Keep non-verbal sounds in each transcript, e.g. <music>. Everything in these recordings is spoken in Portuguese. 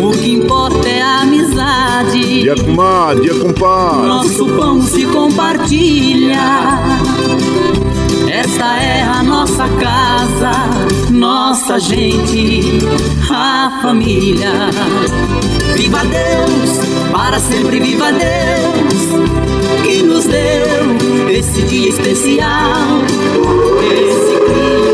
o que importa é a amizade. Dia comadre, dia compadre. Nosso pão se compartilha. Esta é a nossa casa, nossa gente, a família. Viva Deus, para sempre viva Deus, que nos deu esse dia especial, esse clima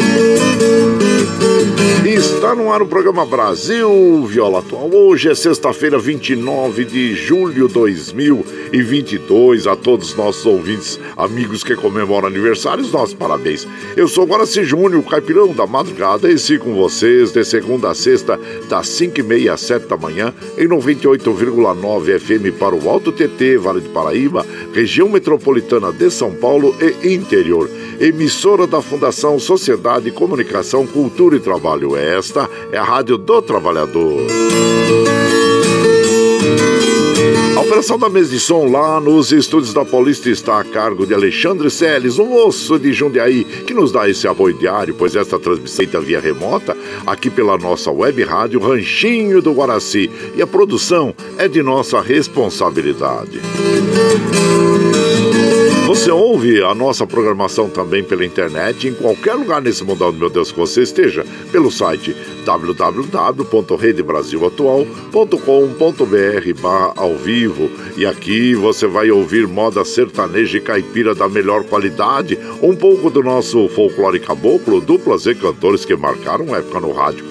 Está no ar o programa Brasil Viola Atual. Hoje é sexta-feira, 29 de julho de 2022. A todos os nossos ouvintes, amigos que comemoram aniversários, nossos parabéns. Eu sou Guaraci Júnior, caipirão da madrugada, e sigo com vocês de segunda a sexta, das 5h30 às 7 da manhã, em 98,9 FM para o Alto TT, Vale do Paraíba, região metropolitana de São Paulo e interior emissora da Fundação Sociedade, Comunicação, Cultura e Trabalho. Esta é a Rádio do Trabalhador. A operação da mesa de som lá nos estúdios da Paulista está a cargo de Alexandre Seles, um moço de Jundiaí, que nos dá esse apoio diário, pois esta transmissão é via remota, aqui pela nossa web rádio Ranchinho do Guaraci. E a produção é de nossa responsabilidade. Você ouve a nossa programação também pela internet, em qualquer lugar nesse mundão, meu Deus, que você esteja, pelo site www.redebrasilatual.com.br barra ao vivo. E aqui você vai ouvir moda sertaneja e caipira da melhor qualidade, um pouco do nosso folclore caboclo, duplas e cantores que marcaram época no rádio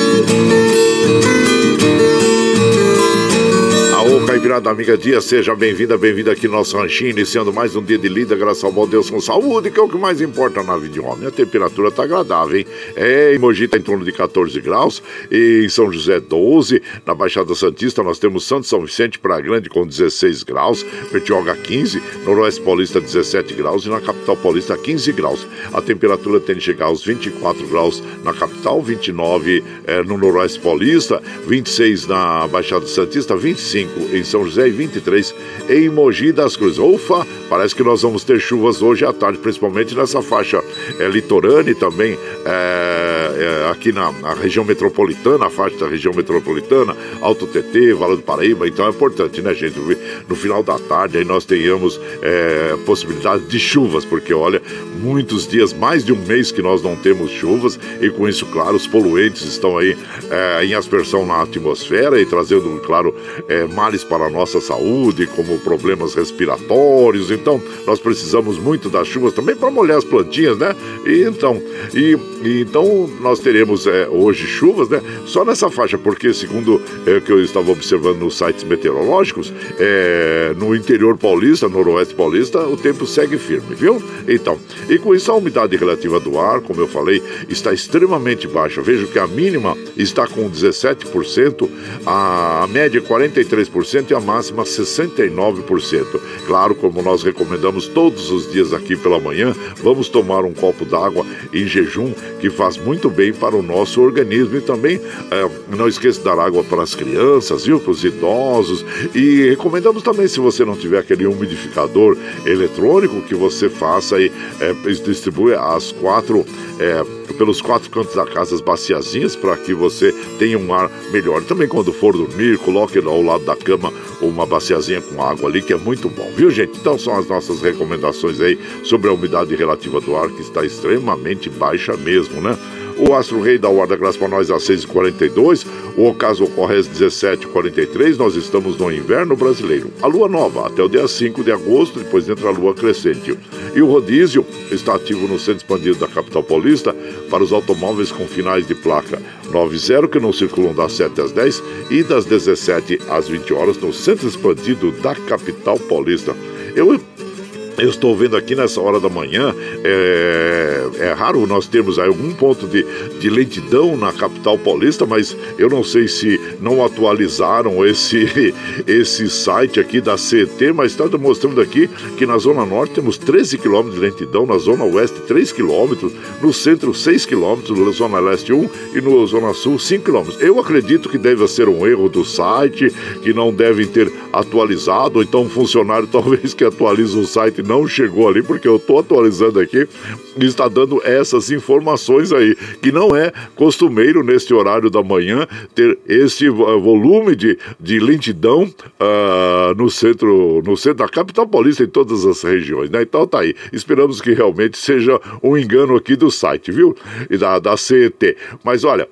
Caipirada Amiga Dia, seja bem-vinda, bem-vinda aqui no nosso ranchinho, iniciando mais um dia de lida, graças ao bom Deus com saúde, que é o que mais importa na vida de homem. A temperatura está agradável, hein? É, em Mogi está em torno de 14 graus, em São José 12, na Baixada Santista nós temos Santo São Vicente para Grande com 16 graus, Petioga 15, Noroeste Paulista 17 graus e na Capital Paulista 15 graus. A temperatura tende a chegar aos 24 graus na capital, 29 é, no Noroeste Paulista, 26 na Baixada Santista, 25 em em São José e 23 em Mogi das Cruzes. Ufa, parece que nós vamos ter chuvas hoje à tarde, principalmente nessa faixa é, litorânea e também é, é, aqui na, na, região metropolitana, a faixa da região metropolitana, Alto TT, Vale do Paraíba, então é importante, né, gente? No final da tarde aí nós tenhamos é, possibilidade de chuvas, porque olha, muitos dias, mais de um mês que nós não temos chuvas, e com isso, claro, os poluentes estão aí é, em aspersão na atmosfera e trazendo, claro, é, males para nossa saúde, como problemas respiratórios. Então, nós precisamos muito das chuvas também para molhar as plantinhas, né? E então, e, e então nós teremos é, hoje chuvas, né? Só nessa faixa, porque segundo é, que eu estava observando nos sites meteorológicos, é, no interior paulista, noroeste paulista, o tempo segue firme, viu? Então, e com isso a umidade relativa do ar, como eu falei, está extremamente baixa. Vejo que a mínima está com 17%, a, a média 43% e a máxima 69%. Claro, como nós recomendamos todos os dias aqui pela manhã, vamos tomar um copo d'água em jejum, que faz muito bem para o nosso organismo. E também é, não esqueça de dar água para as crianças, viu? Para os idosos. E recomendamos também, se você não tiver aquele umidificador eletrônico, que você faça e é, distribui as quatro. É, pelos quatro cantos da casa as baciazinhas para que você tenha um ar melhor. Também quando for dormir, coloque ao lado da cama uma baciazinha com água ali, que é muito bom, viu gente? Então são as nossas recomendações aí sobre a umidade relativa do ar, que está extremamente baixa mesmo, né? O Astro Rei da graça para nós às 6h42. O ocaso ocorre às 17h43. Nós estamos no inverno brasileiro. A lua nova até o dia 5 de agosto, depois entra a lua crescente. E o rodízio está ativo no centro expandido da capital paulista para os automóveis com finais de placa 90 que não circulam das 7 às 10 e das 17 às 20 horas no centro expandido da capital paulista. Eu eu estou vendo aqui nessa hora da manhã, é, é raro nós termos algum ponto de, de lentidão na capital paulista, mas eu não sei se não atualizaram esse, <laughs> esse site aqui da CT, mas está demonstrando aqui que na Zona Norte temos 13 km de lentidão, na Zona Oeste 3 km, no centro 6 km, na Zona Leste 1 e no Zona Sul 5 km. Eu acredito que deve ser um erro do site, que não devem ter atualizado, ou então um funcionário <laughs> talvez que atualiza o site não chegou ali, porque eu estou atualizando aqui está dando essas informações aí, que não é costumeiro neste horário da manhã ter esse volume de, de lentidão uh, no centro no centro da capital paulista em todas as regiões, né? Então tá aí. Esperamos que realmente seja um engano aqui do site, viu? E da, da CET. Mas olha,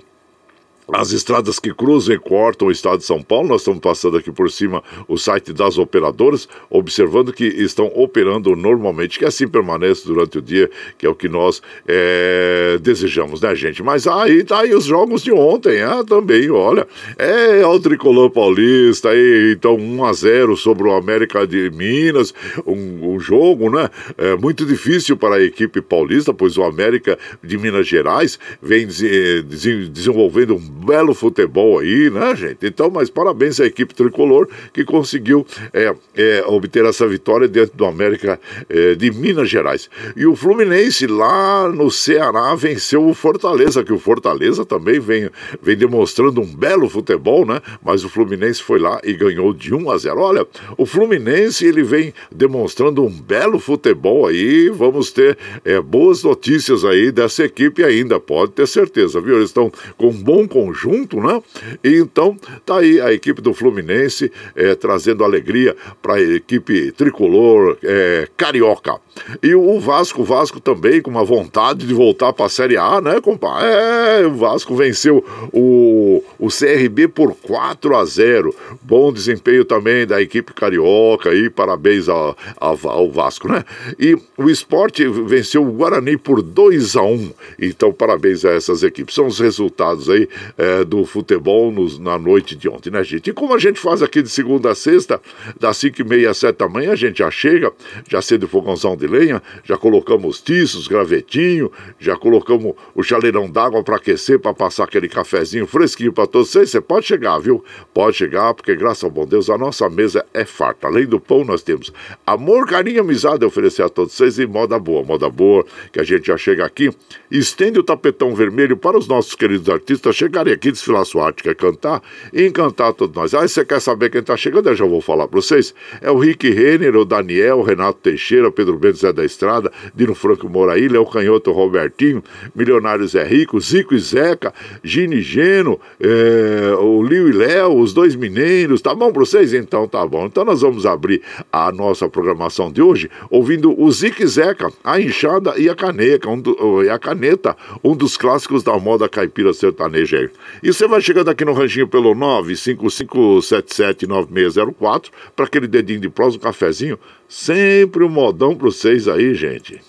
as estradas que cruzam e cortam o estado de São Paulo, nós estamos passando aqui por cima o site das operadoras, observando que estão operando normalmente, que assim permanece durante o dia, que é o que nós é, desejamos, né, gente? Mas aí tá aí os jogos de ontem, ah, também, olha, é o tricolor paulista, aí, então 1 a 0 sobre o América de Minas, um, um jogo, né? É muito difícil para a equipe paulista, pois o América de Minas Gerais vem desenvolvendo um belo futebol aí, né, gente? Então, mas parabéns à equipe tricolor que conseguiu é, é, obter essa vitória dentro do América é, de Minas Gerais. E o Fluminense lá no Ceará venceu o Fortaleza, que o Fortaleza também vem, vem demonstrando um belo futebol, né? Mas o Fluminense foi lá e ganhou de 1 a 0. Olha, o Fluminense ele vem demonstrando um belo futebol aí. Vamos ter é, boas notícias aí dessa equipe ainda, pode ter certeza, viu? Eles estão com um bom controle conjunto, né? E então tá aí a equipe do Fluminense é, trazendo alegria para a equipe tricolor é, carioca. E o Vasco, o Vasco também com uma vontade de voltar para a Série A, né, compadre? É, o Vasco venceu o, o CRB por 4 a 0. Bom desempenho também da equipe carioca e parabéns ao, ao Vasco, né? E o esporte venceu o Guarani por 2 a 1. Então, parabéns a essas equipes. São os resultados aí é, do futebol nos, na noite de ontem, né, gente? E como a gente faz aqui de segunda a sexta, das 5 e meia às 7 da manhã, a gente já chega, já acende o fogãozão de lenha, já colocamos tiços, gravetinho, já colocamos o chaleirão d'água para aquecer, para passar aquele cafezinho fresquinho para todos vocês. Você pode chegar, viu? Pode chegar, porque graças ao bom Deus a nossa mesa é farta. Além do pão, nós temos amor, carinho, amizade a oferecer a todos vocês e moda boa, moda boa, que a gente já chega aqui, estende o tapetão vermelho para os nossos queridos artistas chegarem aqui desfilar sua arte, quer cantar e encantar todos nós. Aí você quer saber quem tá chegando? Eu já vou falar para vocês. É o Rick Renner, o Daniel, o Renato Teixeira, Pedro Bento Zé da Estrada, Dino Franco Moraí, Léo Canhoto Robertinho, Milionários é Rico, Zico e Zeca, Gini Geno, é, o Liu e Léo, os dois mineiros, tá bom para vocês? Então tá bom. Então nós vamos abrir a nossa programação de hoje ouvindo o Zico e Zeca, a enxada e a caneca, um do, e a caneta, um dos clássicos da moda caipira sertaneja. E você vai chegando aqui no ranchinho pelo 955779604 para aquele dedinho de prosa, um cafezinho. Sempre um modão para vocês aí, gente.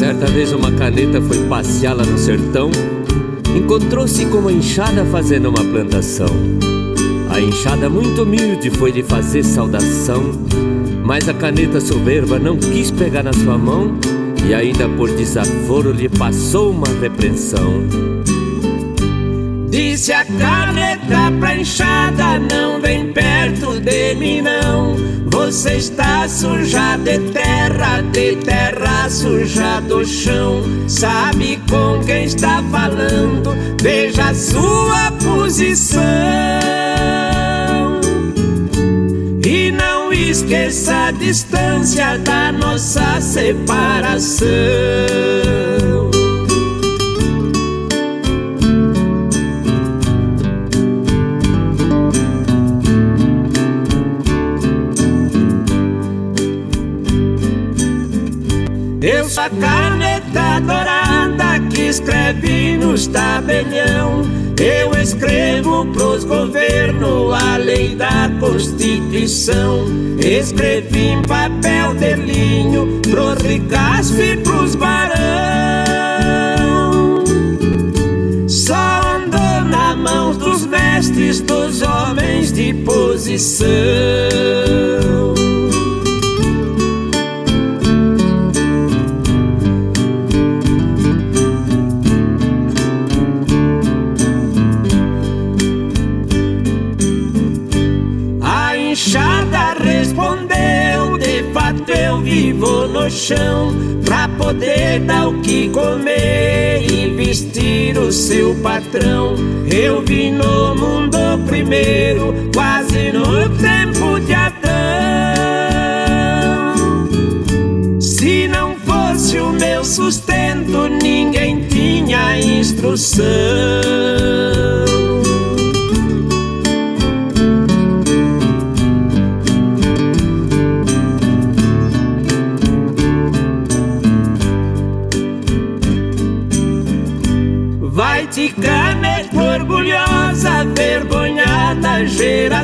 Certa vez uma caneta foi passear lá no sertão, encontrou-se com uma enxada fazendo uma plantação. A enxada muito humilde foi lhe fazer saudação, mas a caneta soberba não quis pegar na sua mão e ainda por desaforo lhe passou uma repreensão. Disse a caneta pra enxada, não vem perto de mim não. Você está suja de terra, de terra suja do chão. Sabe com quem está falando, veja a sua posição. Esqueça a distância da nossa separação. Eu sou a caneta dourada que escreve nos tabelião. Eu escrevo pros governos a lei da Constituição. Escrevi em papel de linho pros ricaços e pros barão. Só andou na mão dos mestres, dos homens de posição. No chão, pra poder dar o que comer e vestir o seu patrão. Eu vim no mundo primeiro, quase no tempo de Adão. Se não fosse o meu sustento, ninguém tinha instrução.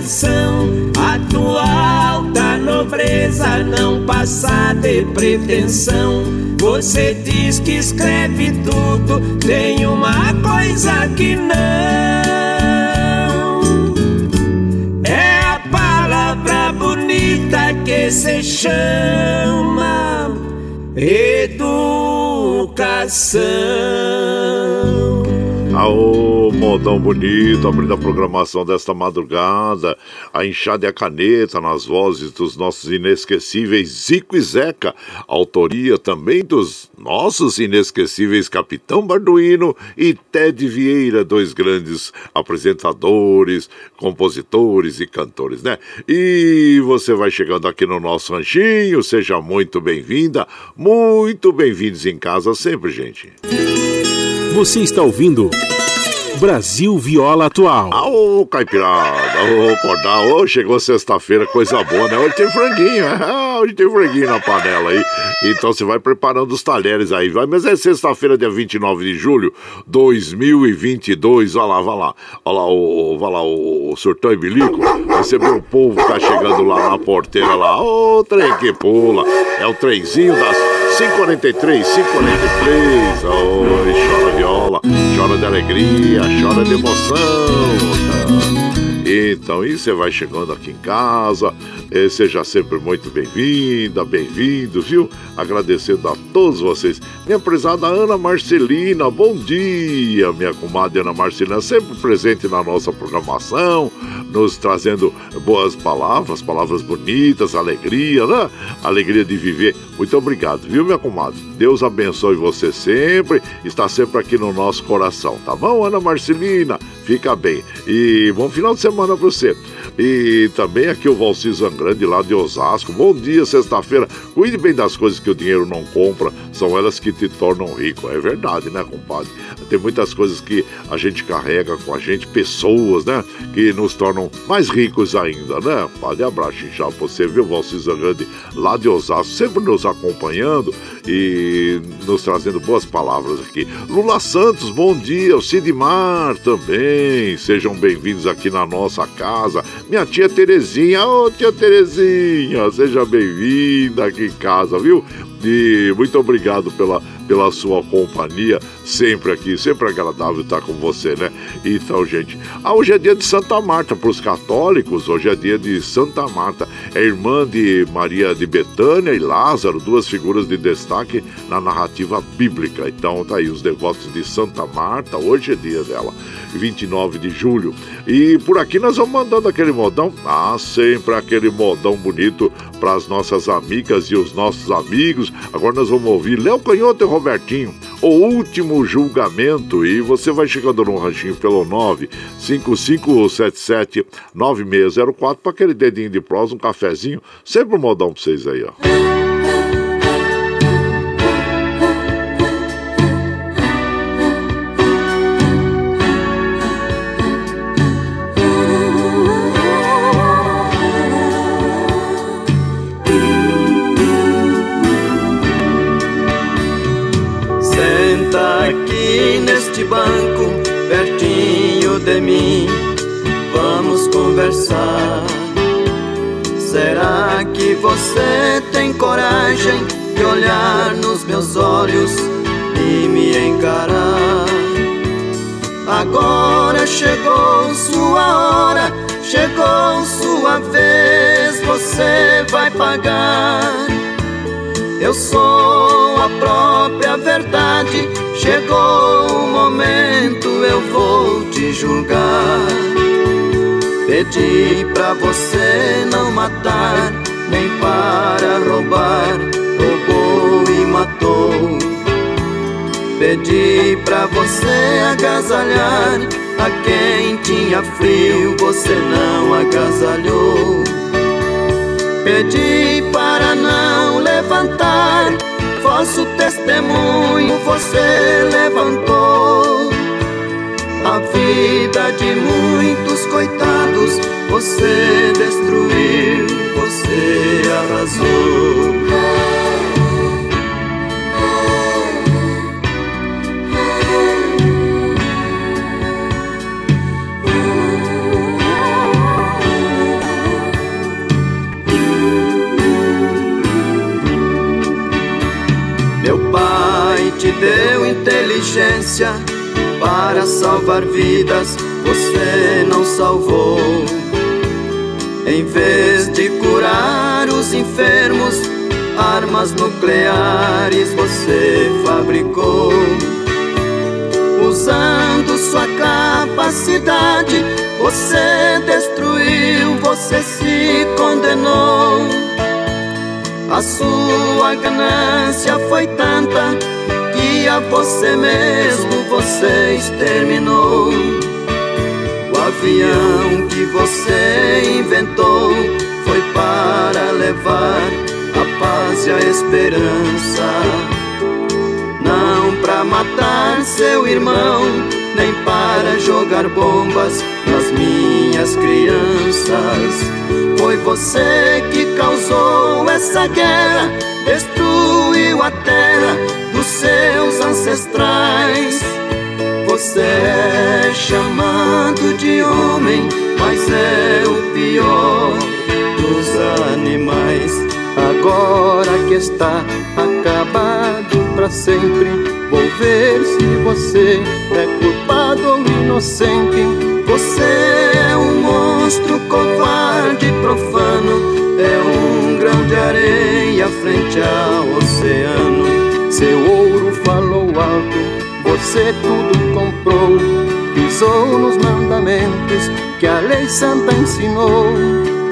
Geração. A tua alta nobreza não passa de pretensão. Você diz que escreve tudo, tem uma coisa que não. É a palavra bonita que se chama educação. Aô, modão bonito, abrindo a programação desta madrugada. A enxada e a caneta nas vozes dos nossos inesquecíveis Zico e Zeca. Autoria também dos nossos inesquecíveis Capitão Barduino e Ted Vieira, dois grandes apresentadores, compositores e cantores, né? E você vai chegando aqui no nosso ranchinho, seja muito bem-vinda, muito bem-vindos em casa sempre, gente. Você está ouvindo Brasil Viola Atual. Ô, caipirada, ô, cordal, ô, chegou sexta-feira, coisa boa, né? Hoje tem franguinho, é, hoje tem franguinho na panela aí. Então você vai preparando os talheres aí, vai. Mas é sexta-feira, dia 29 de julho, 2022, olha lá, vai lá. Olha lá, o, vai lá, o, o surtão e bilico, recebeu o povo tá chegando lá na porteira lá. Ô, trem que pula, é o trenzinho das 543, 543. Oi, chora viola, chora de alegria, chora de emoção. Então, e você vai chegando aqui em casa, eh, seja sempre muito bem-vinda, bem-vindo, viu? Agradecendo a todos vocês. Minha prezada Ana Marcelina, bom dia, minha comadre Ana Marcelina, sempre presente na nossa programação, nos trazendo boas palavras, palavras bonitas, alegria, né? Alegria de viver. Muito obrigado, viu, minha comadre? Deus abençoe você sempre, está sempre aqui no nosso coração, tá bom, Ana Marcelina? Fica bem. E bom final de semana para você. E também aqui o Valci Zangrande lá de Osasco. Bom dia, sexta-feira. Cuide bem das coisas que o dinheiro não compra, são elas que te tornam rico. É verdade, né, compadre? Tem muitas coisas que a gente carrega com a gente, pessoas, né, que nos tornam mais ricos ainda, né? Pode abraço já você, viu, Valci Zangrande lá de Osasco, sempre nos acompanhando e nos trazendo boas palavras aqui. Lula Santos, bom dia. O Sidmar também. Sejam bem-vindos aqui na nossa casa. Minha tia Terezinha, ô oh, tia Terezinha, seja bem-vinda aqui em casa, viu? E muito obrigado pela pela sua companhia, sempre aqui, sempre agradável estar com você, né? Então, gente, ah, hoje é dia de Santa Marta para os católicos, hoje é dia de Santa Marta, é irmã de Maria de Betânia e Lázaro, duas figuras de destaque na narrativa bíblica. Então, tá aí os devotos de Santa Marta, hoje é dia dela. 29 de julho. E por aqui nós vamos mandando aquele modão, ah, sempre aquele modão bonito para as nossas amigas e os nossos amigos. Agora nós vamos ouvir Léo Canhoto e Robertinho, o último julgamento. E você vai chegando no ranchinho pelo 95577 9604 para aquele dedinho de prosa, um cafezinho. Sempre um modão para vocês aí, ó. Banco pertinho de mim, vamos conversar. Será que você tem coragem de olhar nos meus olhos e me encarar? Agora chegou sua hora, chegou sua vez, você vai pagar. Eu sou a própria verdade Chegou o momento, eu vou te julgar. Pedi pra você não matar, nem para roubar, roubou e matou. Pedi pra você agasalhar a quem tinha frio, você não agasalhou. Pedi para não levantar Falso testemunho você levantou. A vida de muitos coitados você destruiu, você arrasou. Te deu inteligência para salvar vidas, você não salvou. Em vez de curar os enfermos, armas nucleares você fabricou. Usando sua capacidade, você destruiu, você se condenou. A sua ganância foi tanta que você mesmo você exterminou. O avião que você inventou foi para levar a paz e a esperança. Não para matar seu irmão, nem para jogar bombas nas minhas crianças. Foi você que causou essa guerra, destruiu a terra seus ancestrais. Você é chamado de homem, mas é o pior dos animais. Agora que está acabado para sempre, vou ver se você é culpado ou inocente. Você é um monstro covarde profano é um grão de areia frente ao oceano. Seu falou alto, você tudo comprou. Pisou nos mandamentos que a lei santa ensinou.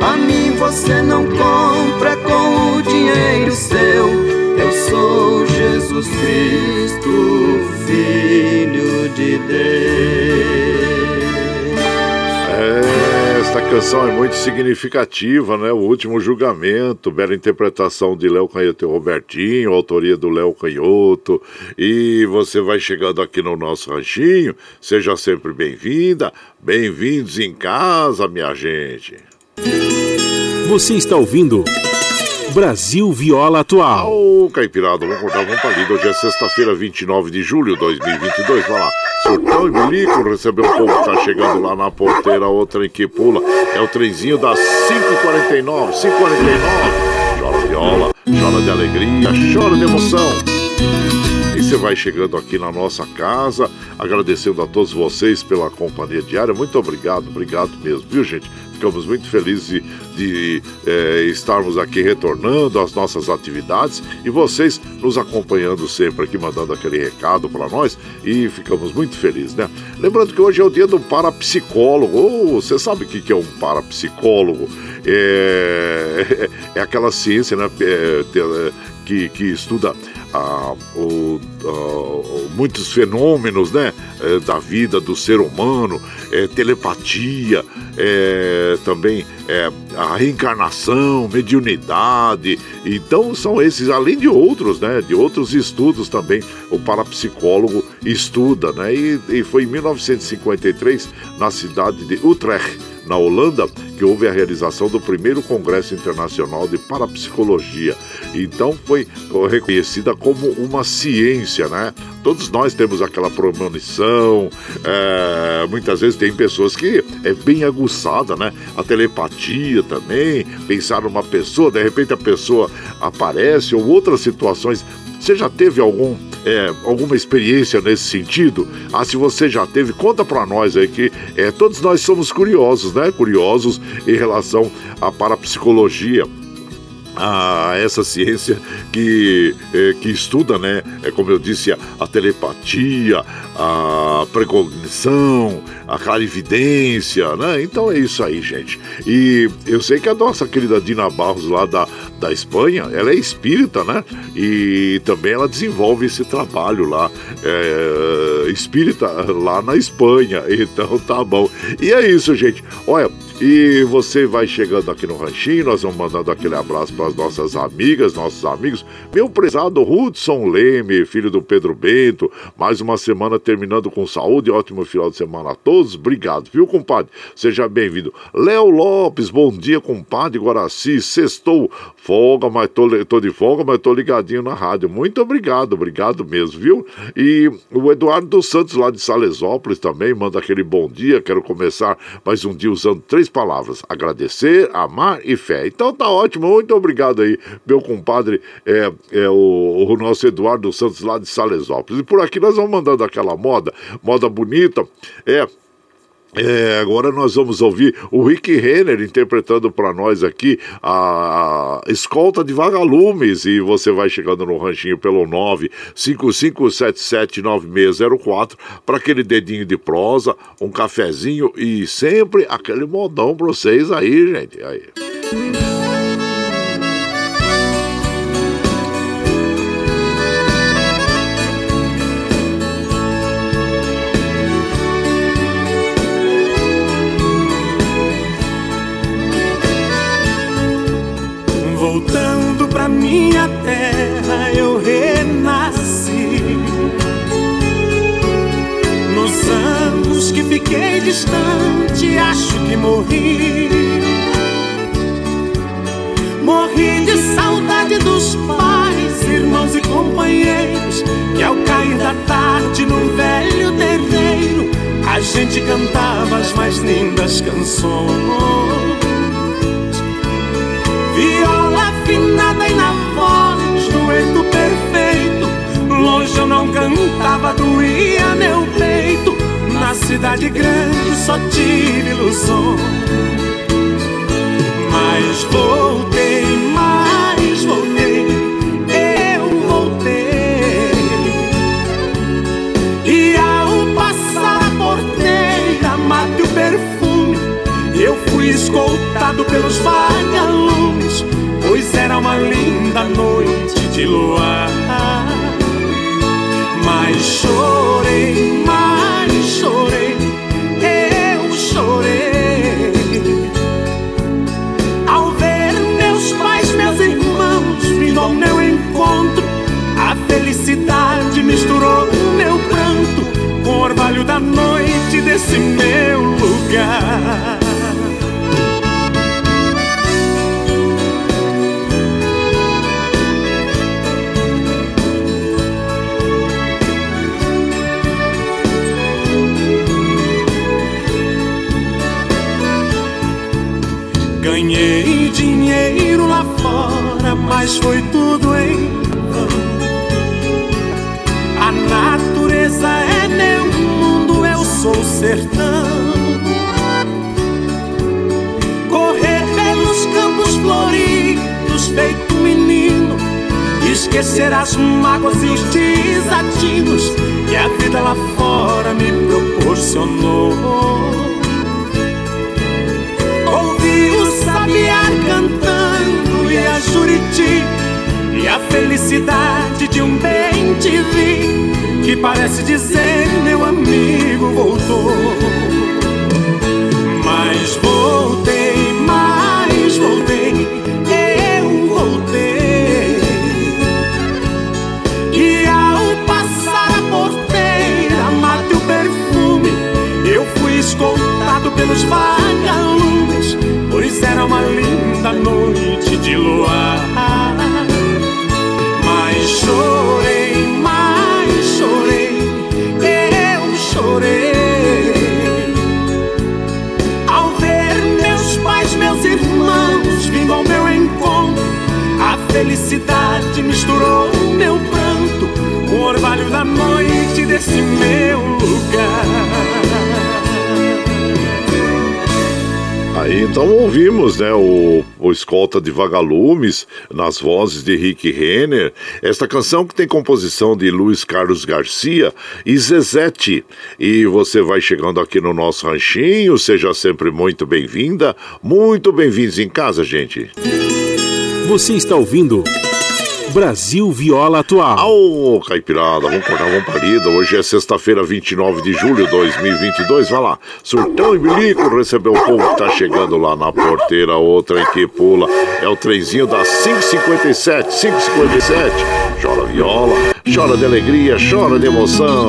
A mim você não compra com o dinheiro seu. Eu sou Jesus Cristo, Filho de Deus. É, esta canção é muito significativa, né? O último julgamento, bela interpretação de Léo Canhoto e Robertinho, autoria do Léo Canhoto. E você vai chegando aqui no nosso ranchinho, seja sempre bem-vinda, bem-vindos em casa, minha gente. Você está ouvindo Brasil Viola Atual. Ô, Caipirada, vamos contar uma palida. Hoje é sexta-feira, 29 de julho de 2022. Vai lá, surtão e bilico, recebeu um povo que tá chegando lá na porteira, outra em que pula. É o trenzinho das 5h49, 5h49. Chora viola, chora de alegria, chora de emoção. E você vai chegando aqui na nossa casa, agradecendo a todos vocês pela companhia diária. Muito obrigado, obrigado mesmo, viu, gente? Ficamos muito felizes de, de é, estarmos aqui retornando às nossas atividades e vocês nos acompanhando sempre aqui, mandando aquele recado para nós e ficamos muito felizes, né? Lembrando que hoje é o dia do parapsicólogo. Oh, você sabe o que é um parapsicólogo? É, <laughs> é aquela ciência né, é, que, que estuda ah, o, ah, muitos fenômenos né, é, da vida do ser humano, é, telepatia, é, também é, a reencarnação, mediunidade. Então são esses, além de outros, né, de outros estudos também, o parapsicólogo estuda. Né, e, e foi em 1953, na cidade de Utrecht, na Holanda, que houve a realização do primeiro Congresso Internacional de Parapsicologia. Então foi reconhecida como uma ciência, né? Todos nós temos aquela premonição, é, muitas vezes tem pessoas que é bem aguçada, né? A telepatia também, pensar numa pessoa, de repente a pessoa aparece, ou outras situações. Você já teve algum é, alguma experiência nesse sentido? Ah, se você já teve, conta para nós aí que é, todos nós somos curiosos, né? Curiosos em relação à parapsicologia a essa ciência que, é, que estuda, né, é como eu disse, a telepatia, a precognição, a clarividência, né? Então é isso aí, gente. E eu sei que a nossa querida Dina Barros lá da, da Espanha, ela é espírita, né? E também ela desenvolve esse trabalho lá, é, espírita lá na Espanha. <laughs> Então tá bom. E é isso, gente. Olha, e você vai chegando aqui no Ranchinho, nós vamos mandando aquele abraço para as nossas amigas, nossos amigos. Meu prezado Hudson Leme, filho do Pedro Bento, mais uma semana terminando com saúde, ótimo final de semana a todos. Obrigado, viu, compadre? Seja bem-vindo. Léo Lopes, bom dia, compadre Guaraci. Sextou, folga, mas tô, tô de folga, mas tô ligadinho na rádio. Muito obrigado, obrigado mesmo, viu? E o Eduardo dos Santos, lá de Salesópolis, também manda aquele bom dia. Quero começar mais um dia usando três palavras: agradecer, amar e fé. Então tá ótimo, muito obrigado aí, meu compadre, é, é o, o nosso Eduardo Santos lá de Salesópolis. E por aqui nós vamos mandando aquela moda, moda bonita, é é, agora nós vamos ouvir o Rick Renner interpretando para nós aqui a Escolta de Vagalumes e você vai chegando no ranchinho pelo 955779604 para aquele dedinho de prosa, um cafezinho e sempre aquele modão para vocês aí, gente. Aí. Canções Viola afinada e na voz dueto perfeito. Longe eu não cantava, doía meu peito. Na cidade grande só tive ilusões. Mas voltei, pelos vagalumes, pois era uma linda noite de luar. Mas chorei, mas chorei, eu chorei. Ao ver meus pais, meus irmãos vindo ao meu encontro, a felicidade misturou meu pranto com o orvalho da noite desse meu lugar. Ganhei dinheiro lá fora, mas foi tudo em vão. A natureza é meu mundo, eu sou sertão. Correr pelos campos floridos, feito menino. Esquecer as mágoas e os desatinos que a vida lá fora me proporcionou. Sabiá cantando e a juriti E a felicidade de um bem te vi Que parece dizer meu amigo voltou. Mas voltei, noite de luar. Mas chorei, mas chorei Eu chorei. Ao ver meus pais, meus irmãos Vindo ao meu encontro A felicidade misturou meu pranto Com o orvalho da noite desse meu lugar. Aí então ouvimos, né, o, o Escolta de Vagalumes, nas vozes de Rick Renner, esta canção que tem composição de Luiz Carlos Garcia e Zezete. E você vai chegando aqui no nosso ranchinho, seja sempre muito bem-vinda, muito bem-vindos em casa, gente. Você está ouvindo Brasil Viola Atual. Ô, Caipirada, vamos cortar uma palida. Hoje é sexta-feira, 29 de julho de 2022. Vai lá, surtão e bilico, recebeu o povo que tá chegando lá na porteira. Outra em que pula é o trenzinho das 557, 557. Chora viola, chora de alegria, chora de emoção.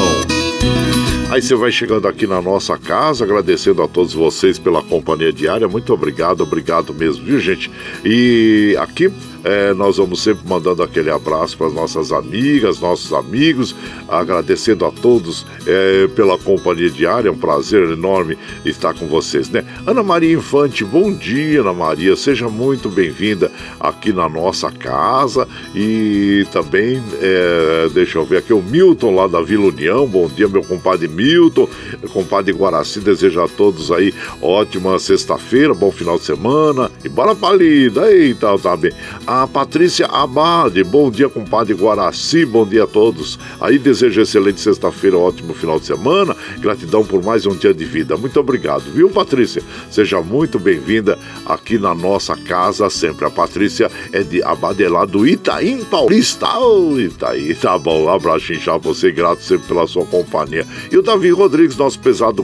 Aí você vai chegando aqui na nossa casa, agradecendo a todos vocês pela companhia diária. Muito obrigado, obrigado mesmo, viu, gente? E aqui é, nós vamos sempre mandando aquele abraço para as nossas amigas, nossos amigos, agradecendo a todos é, pela companhia diária. É um prazer enorme estar com vocês, né? Ana Maria Infante, bom dia, Ana Maria. Seja muito bem-vinda aqui na nossa casa. E também, é, deixa eu ver aqui, o Milton lá da Vila União. Bom dia, meu compadre Milton, compadre Guaraci. Desejo a todos aí ótima sexta-feira, bom final de semana. E bora pra lida. Eita, tá bem. A Patrícia Abade, bom dia, compadre Guaraci, bom dia a todos. Aí desejo excelente sexta-feira, ótimo final de semana. Gratidão por mais um dia de vida. Muito obrigado, viu, Patrícia? Seja muito bem-vinda aqui na nossa casa sempre. A Patrícia é de Abade é lá do Itaim Paulista. Ô, Itaí, tá bom. Um abraço, inchar você, grato sempre pela sua companhia. E o Davi Rodrigues, nosso pesado,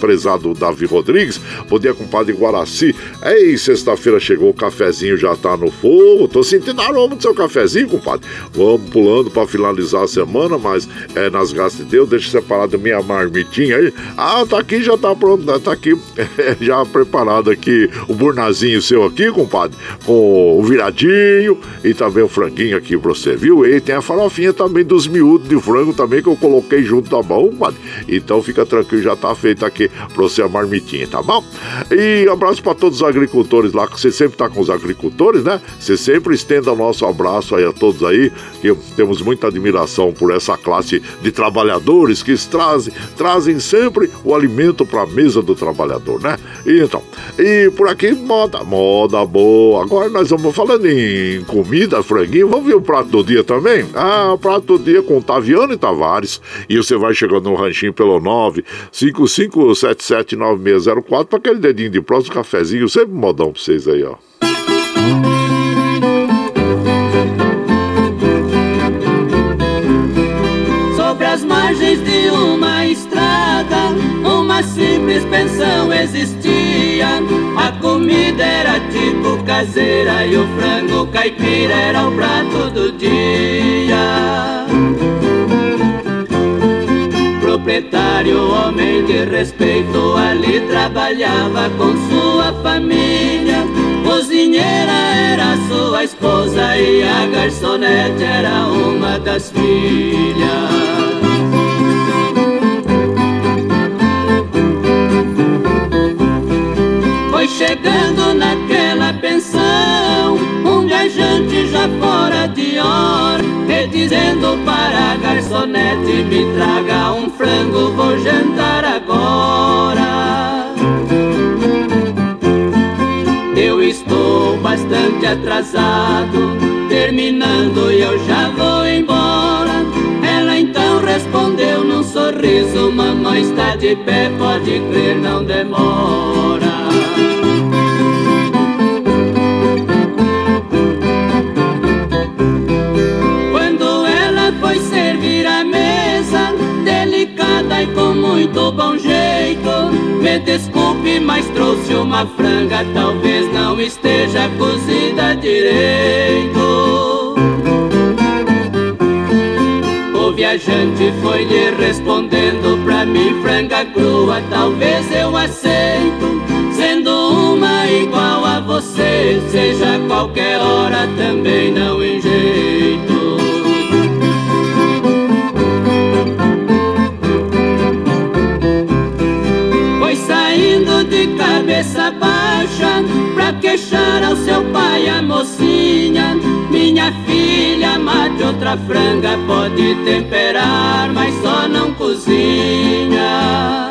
prezado Davi Rodrigues, bom dia, compadre Guaraci. Ei, sexta-feira chegou, o cafezinho já tá no fogo. Tô sentindo aroma do seu cafezinho, compadre. Vamos pulando para finalizar a semana, mas é nas graças de Deus, deixa separado minha marmitinha aí. Ah, tá aqui, já tá pronto, né? tá aqui <laughs> já preparado aqui o burnazinho seu aqui, compadre, com o viradinho e também o franguinho aqui pra você, viu? E tem a farofinha também dos miúdos de frango também que eu coloquei junto, tá bom, compadre? Então fica tranquilo, já tá feito aqui pra você a marmitinha, tá bom? E abraço para todos os agricultores lá, que você sempre tá com os agricultores, né? Você sempre estenda nosso abraço aí a todos aí, que temos muita admiração por essa classe de trabalhadores que trazem, trazem sempre o alimento para a mesa do trabalhador, né? Então, e por aqui, moda, moda boa. Agora nós vamos falando em comida, franguinho, vamos ver o prato do dia também? Ah, o prato do dia com Taviano e Tavares. E você vai chegando no ranchinho pelo 955779604 para aquele dedinho de próximo cafezinho, sempre modão para vocês aí, ó. Uma simples pensão existia. A comida era tipo caseira e o frango caipira era o prato do dia proprietário, homem de respeito, ali trabalhava com sua família. Cozinheira era sua esposa e a garçonete era uma das filhas. Chegando naquela pensão um viajante já fora de hora, e dizendo para a garçonete: Me traga um frango, vou jantar agora. Eu estou bastante atrasado, terminando e eu já vou embora. Sorriso: Mamãe está de pé, pode crer, não demora. com muito bom jeito. Me desculpe, mas trouxe uma franga, talvez não esteja cozida direito. Viajante foi lhe respondendo pra mim, franga crua, talvez eu aceito. Sendo uma igual a você, seja qualquer hora também não enjeito. Queixar ao seu pai a mocinha. Minha filha, mate outra franga, pode temperar, mas só não cozinha.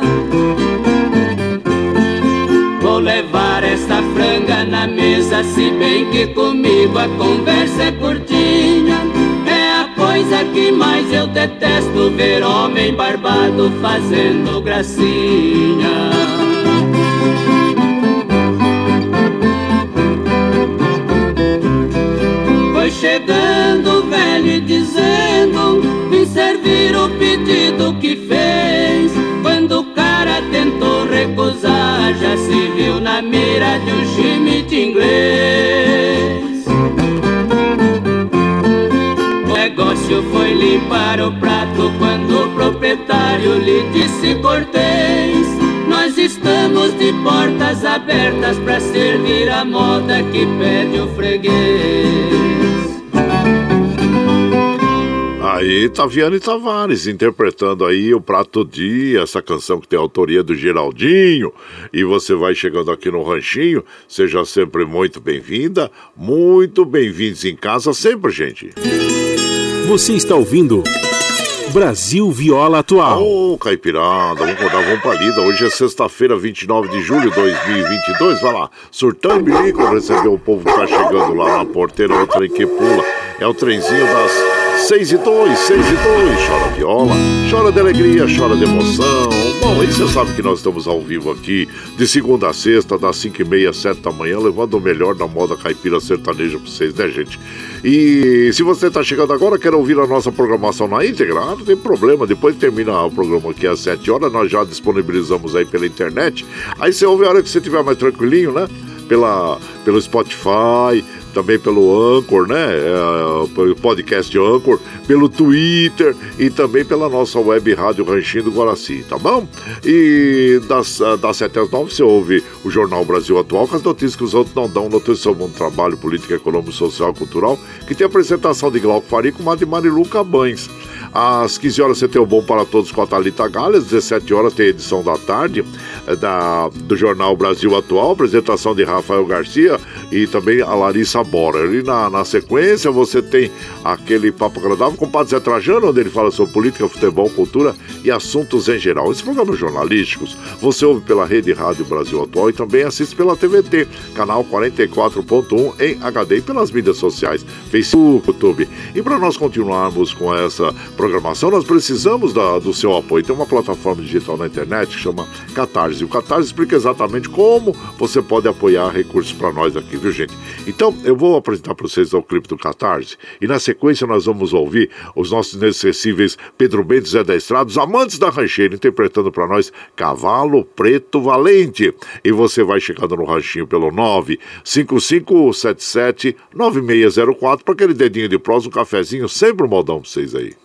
Vou levar esta franga na mesa, se bem que comigo a conversa é curtinha. É a coisa que mais eu detesto ver homem barbado fazendo gracinha. Servir o pedido que fez. Quando o cara tentou recusar Já se viu na mira de um chimite inglês. O negócio foi limpar o prato Quando o proprietário lhe disse cortês. Nós estamos de portas abertas para servir a moda que pede o freguês. Aí, Taviane Tavares interpretando aí o Prato Dia, essa canção que tem a autoria do Geraldinho. E você vai chegando aqui no Ranchinho, seja sempre muito bem-vinda, muito bem-vindos em casa sempre, gente. Você está ouvindo Brasil Viola Atual. Ô, oh, Caipirada, vamos rodar, vamos pra lida. Hoje é sexta-feira, 29 de julho de 2022. Vai lá, surtando bilico, receber o povo que tá chegando lá na porteira, o trem que pula. É o trenzinho das 6 e 2, 6 e 2, chora viola, chora de alegria, chora de emoção. Bom, aí você sabe que nós estamos ao vivo aqui, de segunda a sexta, das 5 e meia, 7 da manhã, levando o melhor da moda caipira sertaneja pra vocês, né, gente? E se você está chegando agora, quer ouvir a nossa programação na íntegra, ah, não tem problema, depois termina o programa aqui às 7 horas, nós já disponibilizamos aí pela internet. Aí você ouve a hora que você estiver mais tranquilinho, né? Pela, pelo Spotify, também pelo Anchor, né? É, pelo podcast Anchor, pelo Twitter e também pela nossa web rádio Ranchinho do Guaraci, tá bom? E das, das 7 às 9 você ouve o Jornal Brasil Atual com as notícias que os outros não dão, notícias sobre o mundo trabalho, política, econômica, social, cultural, que tem apresentação de Glauco Faria com de Marilu Cabanes. Às 15 horas você tem o Bom para Todos com a Thalita Galha, às 17 horas tem a edição da tarde eh, da, do Jornal Brasil Atual, apresentação de Rafael Garcia, e também a Larissa Bora. E na, na sequência você tem aquele papo agradável com o Padre Zé Trajano, onde ele fala sobre política, futebol, cultura e assuntos em geral. Esses programas jornalísticos você ouve pela Rede Rádio Brasil Atual e também assiste pela TVT, canal 44.1 em HD e pelas mídias sociais, Facebook, YouTube. E para nós continuarmos com essa programação, nós precisamos da, do seu apoio. Tem uma plataforma digital na internet que chama Catarse. O Catarse explica exatamente como você pode apoiar recursos para nós aqui, viu gente? Então, eu vou apresentar para vocês o clipe do Catarse e na sequência nós vamos ouvir os nossos inesquecíveis Pedro Bento e Zé da Estrada, os amantes da rancheira, interpretando para nós Cavalo Preto Valente. E você vai chegando no ranchinho pelo 95577 9604 para aquele dedinho de prós, um cafezinho, sempre um modão para vocês aí.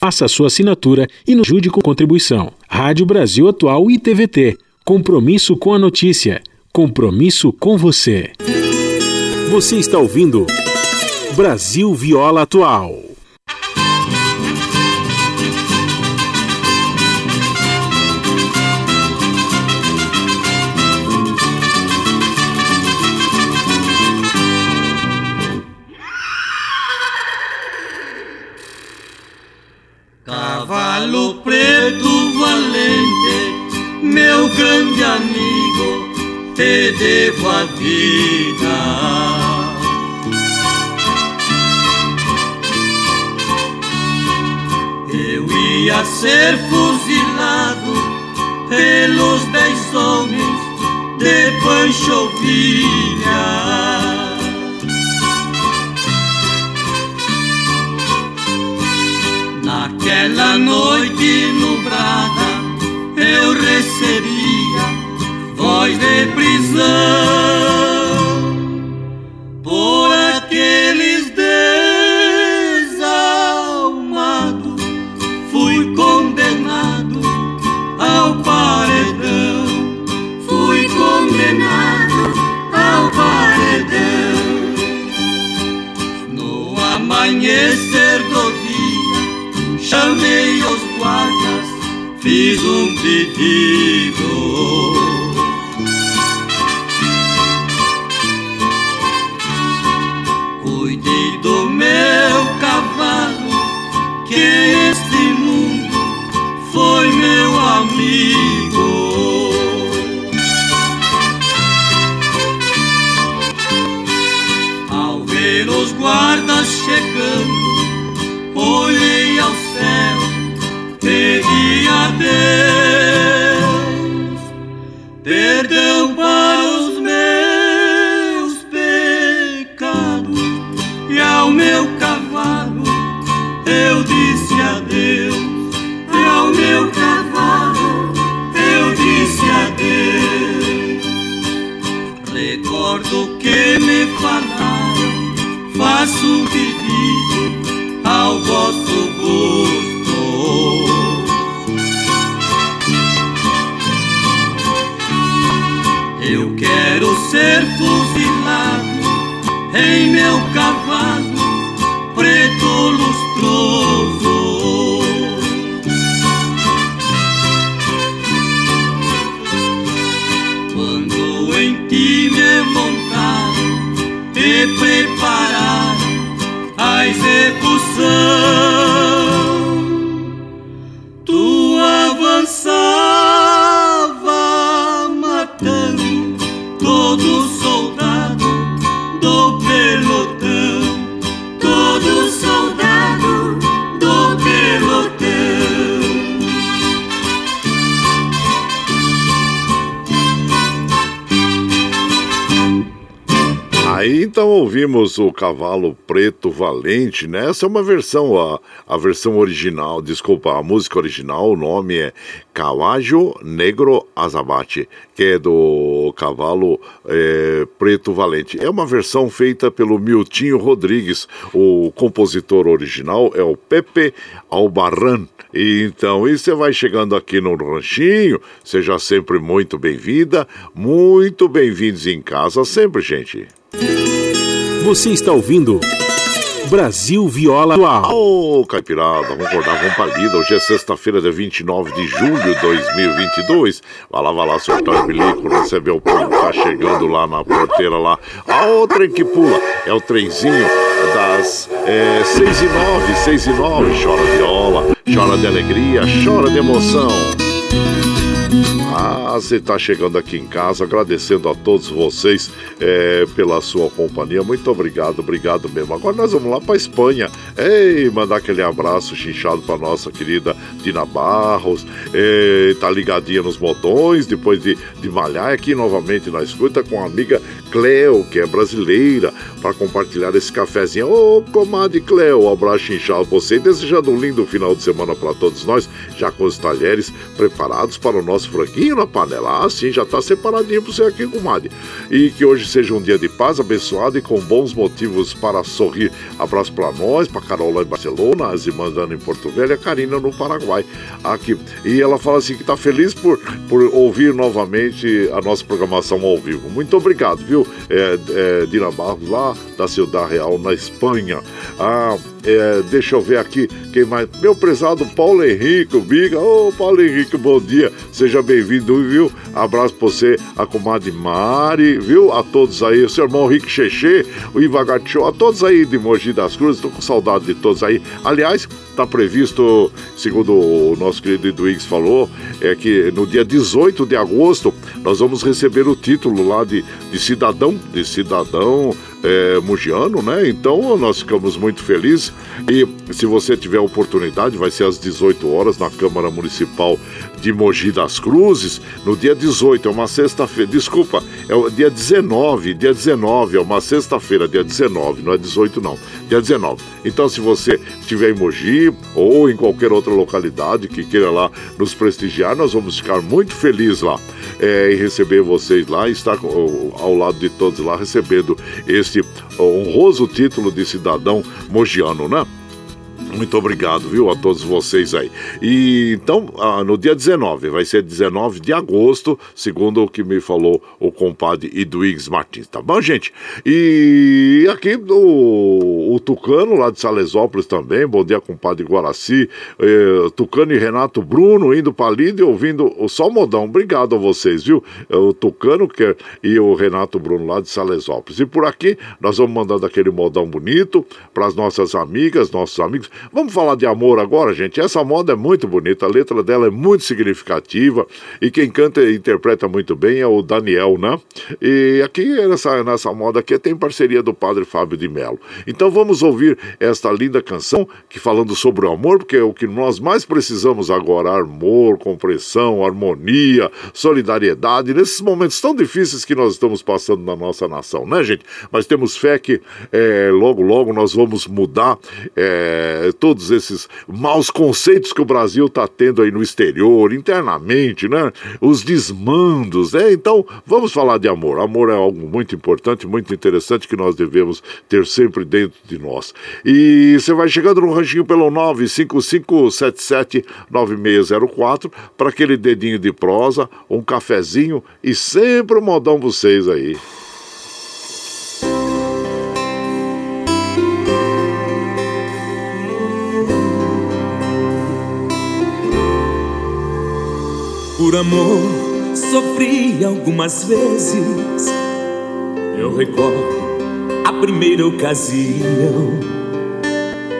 faça sua assinatura e nos ajude com contribuição. Rádio Brasil Atual e TVT. Compromisso com a notícia. Compromisso com você. Você está ouvindo Brasil Viola Atual. Cavalo preto valente, meu grande amigo, te devo a vida. Eu ia ser fuzilado pelos dez homens de Pancho Villa. Naquela noite nublada eu recebia voz de prisão. Por Chamei os guardas, fiz um pedido. Cuide do meu cavalo, que este mundo foi meu amigo. Ao ver os guardas chegando, olhei o Cavalo Preto Valente, né? Essa é uma versão, a, a versão original, desculpa, a música original, o nome é Cavallo Negro Azabate, que é do cavalo é, preto valente. É uma versão feita pelo Miltinho Rodrigues. O compositor original é o Pepe Albarran. Então, e você vai chegando aqui no Ranchinho, seja sempre muito bem-vinda, muito bem-vindos em casa sempre, gente. Você está ouvindo Brasil Viola Atual. Ô, oh, Caipirada, vamos acordar com palida. Hoje é sexta-feira, dia 29 de julho de 2022. Vai lá, vai lá, soltar o bilico, receber o povo tá chegando lá na porteira lá. A outra que pula é o trenzinho das é, 6 e 9, 6 e 9. Chora viola, chora de alegria, chora de emoção. Você está chegando aqui em casa, agradecendo a todos vocês é, pela sua companhia. Muito obrigado, obrigado mesmo. Agora nós vamos lá para Espanha. Ei, mandar aquele abraço chinchado para nossa querida Dina Barros. É, tá ligadinha nos botões, depois de, de malhar aqui novamente na escuta com a amiga Cleo, que é brasileira, para compartilhar esse cafezinho. Ô, oh, comadre Cleo, um abraço inchado você e desejando um lindo final de semana para todos nós, já com os talheres preparados para o nosso franguinho na panela. Ah, sim, já está separadinho para você aqui, comadre. E que hoje seja um dia de paz abençoado e com bons motivos para sorrir. Abraço para nós, para Carol lá em Barcelona, as irmãs em Porto Velho e a Karina no Paraguai. Aqui. E ela fala assim que está feliz por, por ouvir novamente a nossa programação ao vivo. Muito obrigado, viu? É, é, Dina Barros, lá da Cidade Real, na Espanha. Ah, é, deixa eu ver aqui quem mais. Meu prezado Paulo Henrique, Biga. Ô, oh, Paulo Henrique, bom dia. Seja bem-vindo, viu? Abraço pra você, a comadre Mari, viu? A todos aí, o seu irmão Rick Cheche, o Iva Gatchou, a todos aí de Mogi das Cruzes. Tô com saudade de todos aí. Aliás, tá previsto, segundo o nosso querido Edwiggs falou, é que no dia 18 de agosto nós vamos receber o título lá de, de cidadão, de cidadão é, mugiano, né? Então nós ficamos muito felizes. E se você tiver oportunidade, vai ser às 18 horas na Câmara Municipal de Mogi das Cruzes, no dia 18, é uma sexta-feira. Desculpa, é o dia 19, dia 19, é uma sexta-feira, dia 19, não é 18 não, dia 19. Então se você estiver em Mogi ou em qualquer outra localidade que queira lá nos prestigiar, nós vamos ficar muito felizes lá é, em receber vocês lá estar ao lado de todos lá recebendo esse honroso título de cidadão mogiano, né? Muito obrigado, viu, a todos vocês aí. E então, ah, no dia 19, vai ser 19 de agosto, segundo o que me falou o compadre Idwigs Martins, tá bom, gente? E aqui o, o Tucano, lá de Salesópolis também, bom dia, compadre Guaraci, eh, Tucano e Renato Bruno indo para Lida e ouvindo o Sol Modão. Obrigado a vocês, viu? É o Tucano que, é, e o Renato Bruno lá de Salesópolis. E por aqui, nós vamos mandando aquele modão bonito para as nossas amigas, nossos amigos. Vamos falar de amor agora, gente? Essa moda é muito bonita, a letra dela é muito significativa e quem canta e interpreta muito bem é o Daniel, né? E aqui nessa, nessa moda aqui tem parceria do padre Fábio de Mello. Então vamos ouvir esta linda canção que falando sobre o amor, porque é o que nós mais precisamos agora: amor, compreensão, harmonia, solidariedade, nesses momentos tão difíceis que nós estamos passando na nossa nação, né, gente? Mas temos fé que é, logo, logo nós vamos mudar. É, todos esses maus conceitos que o Brasil está tendo aí no exterior, internamente, né? Os desmandos, né? Então, vamos falar de amor. Amor é algo muito importante, muito interessante que nós devemos ter sempre dentro de nós. E você vai chegando no ranchinho pelo 955779604 para aquele dedinho de prosa, um cafezinho e sempre um modão vocês aí. Por amor sofri algumas vezes. Eu recordo a primeira ocasião.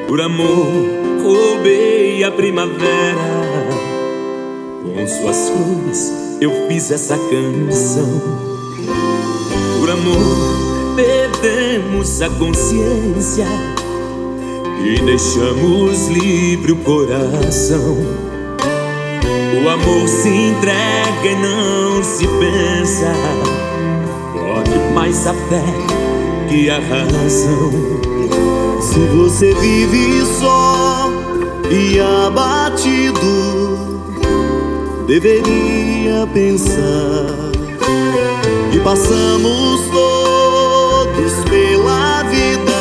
Por amor roubei a primavera. Com suas flores eu fiz essa canção. Por amor perdemos a consciência e deixamos livre o coração. O amor se entrega e não se pensa. Pode mais a fé que a razão. Se você vive só e abatido, deveria pensar que passamos todos pela vida,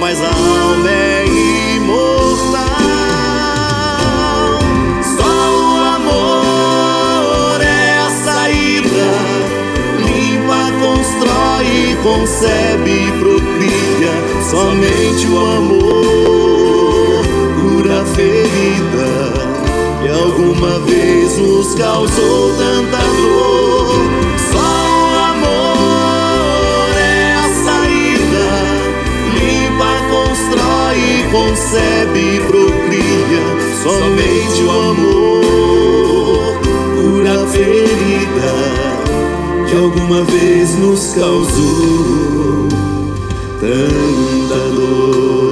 mas a alma é concebe e procria. Somente o amor cura a ferida que alguma vez nos causou tanta dor. Só o amor é a saída, limpa, constrói, concebe e procria. Somente o amor cura a ferida que alguma vez nos causou tanta dor.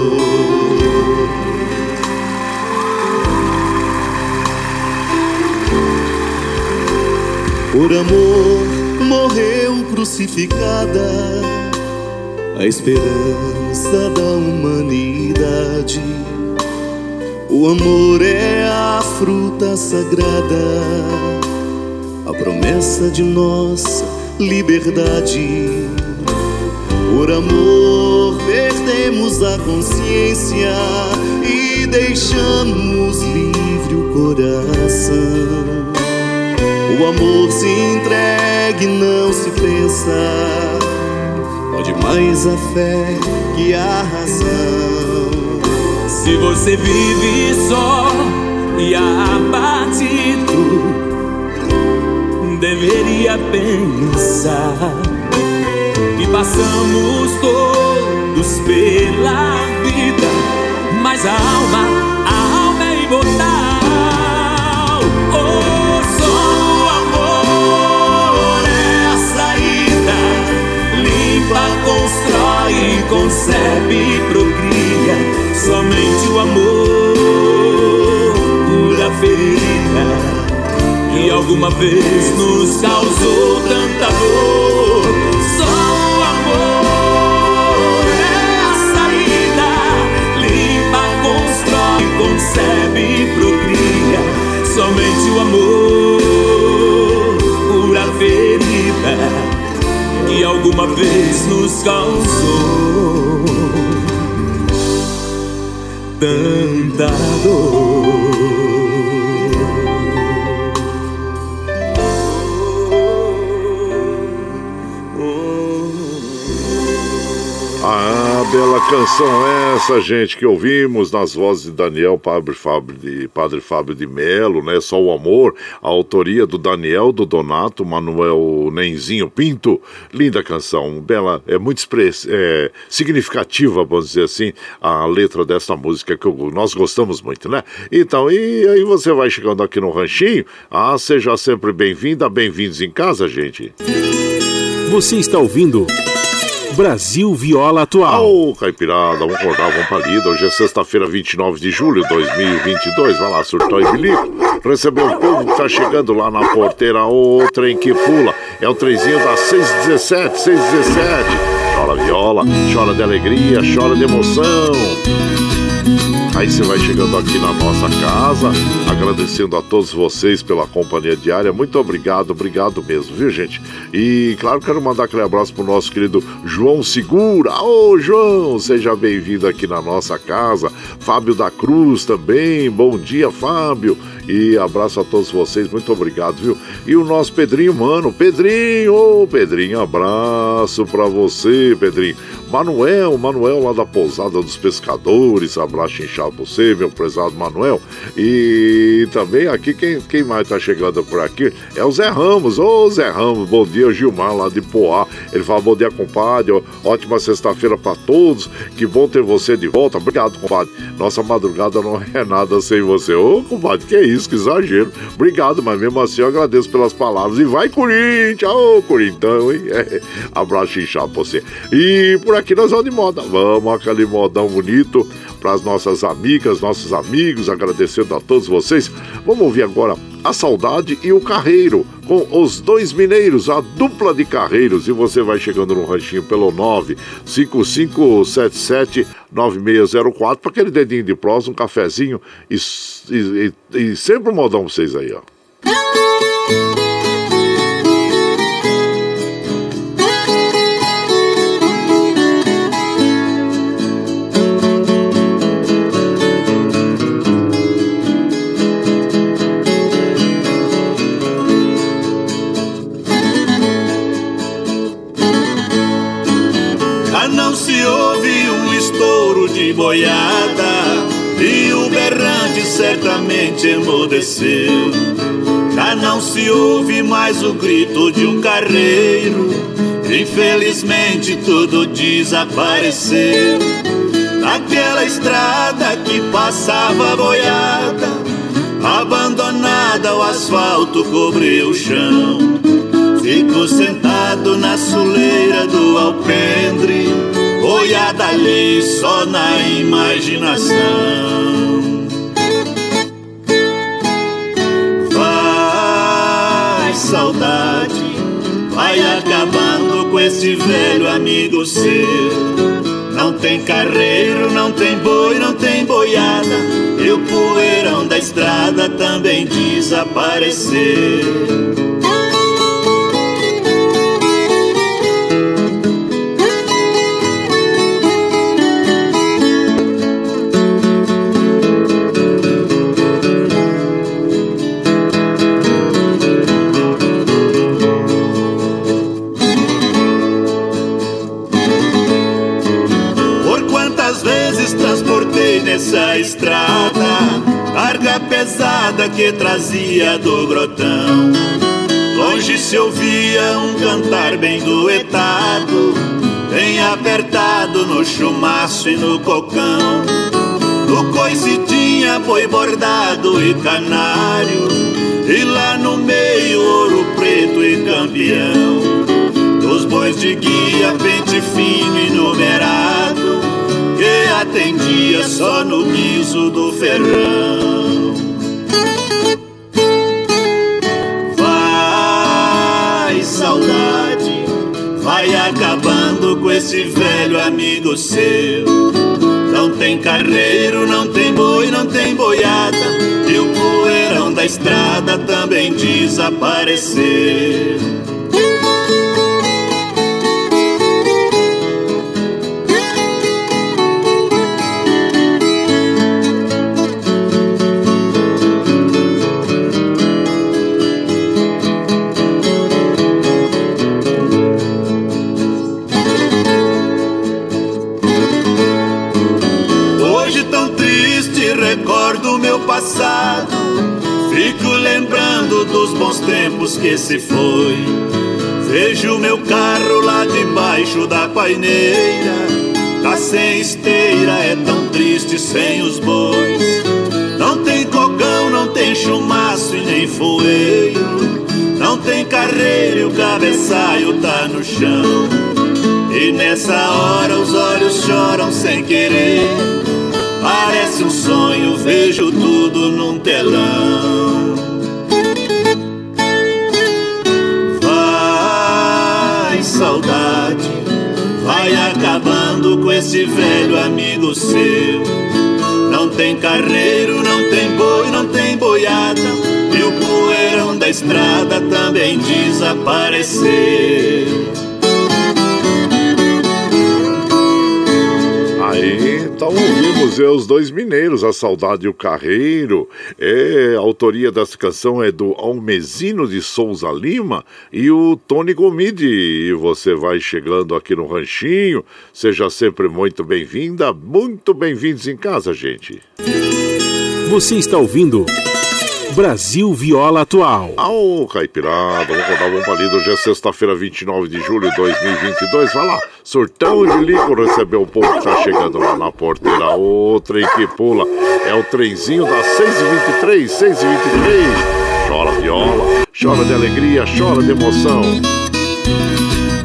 Por amor morreu crucificada a esperança da humanidade. O amor é a fruta sagrada, promessa de nossa liberdade. Por amor perdemos a consciência e deixamos livre o coração. O amor se entregue, não se pensa. Pode mais a fé que a razão. Se você vive só e abatido, deveria pensar que passamos todos pela vida, mas a alma, a alma é imortal. constrói, concebe procria. Somente o amor que alguma vez nos causou tanta dor. Só o amor é a saída, limpa, constrói, concebe e procria. Somente o amor cura a ferida que alguma vez nos causou tanta dor. Bela canção essa, gente, que ouvimos nas vozes de Daniel Padre Fábio de, Padre Fábio de Melo, né? Só o Amor, a autoria do Daniel, do Donato, Manuel Nenzinho Pinto. Linda canção, bela, é muito express, é, significativa, vamos dizer assim, a letra dessa música que nós gostamos muito, né? Então, e aí você vai chegando aqui no Ranchinho. Ah, seja sempre bem-vinda, bem-vindos em casa, gente. Você está ouvindo. Brasil Viola Atual. Ô, oh, Caipirada, vamos acordar, vamos pra lida. Hoje é sexta-feira, 29 de julho de 2022. Vai lá, surtou e bilico. Recebeu o povo que tá chegando lá na porteira. O trem que pula. É o trenzinho das 617, 617. Chora viola, chora de alegria, chora de emoção. Aí você vai chegando aqui na nossa casa, agradecendo a todos vocês pela companhia diária. Muito obrigado, obrigado mesmo, viu, gente? E claro, quero mandar aquele abraço pro nosso querido João Segura. Ô, João, seja bem-vindo aqui na nossa casa. Fábio da Cruz também. Bom dia, Fábio. E abraço a todos vocês, muito obrigado, viu? E o nosso Pedrinho, mano, Pedrinho, ô Pedrinho, abraço pra você, Pedrinho. Manuel, Manuel lá da Pousada dos Pescadores, abraço inchado pra você, meu prezado Manuel. E também aqui, quem, quem mais tá chegando por aqui é o Zé Ramos, ô Zé Ramos, bom dia, Gilmar lá de Poá. Ele fala, bom dia, compadre, ótima sexta-feira pra todos, que bom ter você de volta. Obrigado, compadre. Nossa madrugada não é nada sem você. Ô, compadre, que isso? que exagero. Obrigado, mas mesmo assim eu agradeço pelas palavras. E vai, Corinthians! Ô, Corintão, hein? É, <laughs> abraço inchado pra você. E por aqui nós vamos de moda. Vamos, aquele modão bonito para as nossas amigas, nossos amigos, agradecendo a todos vocês. Vamos ouvir agora a Saudade e o Carreiro, com os dois mineiros, a dupla de carreiros. E você vai chegando no ranchinho pelo 95577 9604 para aquele dedinho de prós, um cafezinho e, e, e, e sempre um modão pra vocês aí, ó. Emudeceu. Já não se ouve mais o grito de um carreiro. Infelizmente tudo desapareceu. Naquela estrada que passava boiada, abandonada, o asfalto cobriu o chão. Fico sentado na soleira do alpendre, boiada ali só na imaginação. Saudade vai acabando com esse velho amigo seu. Não tem carreiro, não tem boi, não tem boiada. E o poeirão da estrada também desapareceu. Nessa estrada, carga pesada que trazia do grotão. Longe se ouvia um cantar bem duetado, bem apertado no chumaço e no cocão. No coice tinha boi bordado e canário, e lá no meio ouro preto e campeão. Dos bois de guia, pente fino e numerado atendia só no guiso do ferrão. Vai, saudade, vai acabando com esse velho amigo seu. Não tem carreiro, não tem boi, não tem boiada, e o poeirão da estrada também desapareceu. Dos bons tempos que se foi. Vejo meu carro lá debaixo da paineira. Tá sem esteira, é tão triste sem os bois. Não tem cocão, não tem chumaço e nem foeiro. Não tem carreiro e o cabeçalho tá no chão. E nessa hora os olhos choram sem querer. Parece um sonho, vejo tudo num telão. Velho amigo seu. Não tem carreiro, não tem boi, não tem boiada. E o poeirão da estrada também desapareceu. Então ouvimos é, os dois mineiros, a Saudade e o Carreiro. É, a autoria dessa canção é do Almezino de Souza Lima e o Tony Gomide. E você vai chegando aqui no Ranchinho, seja sempre muito bem-vinda, muito bem-vindos em casa, gente. Você está ouvindo. Brasil Viola Atual. Ô, Caipirada, vamos rodar um palido. Hoje é sexta-feira, 29 de julho de 2022. Vai lá, surtão de lico recebeu o povo que tá chegando lá na porteira. O trem que pula é o trenzinho das 6h23, 6h23. Chora viola, chora de alegria, chora de emoção.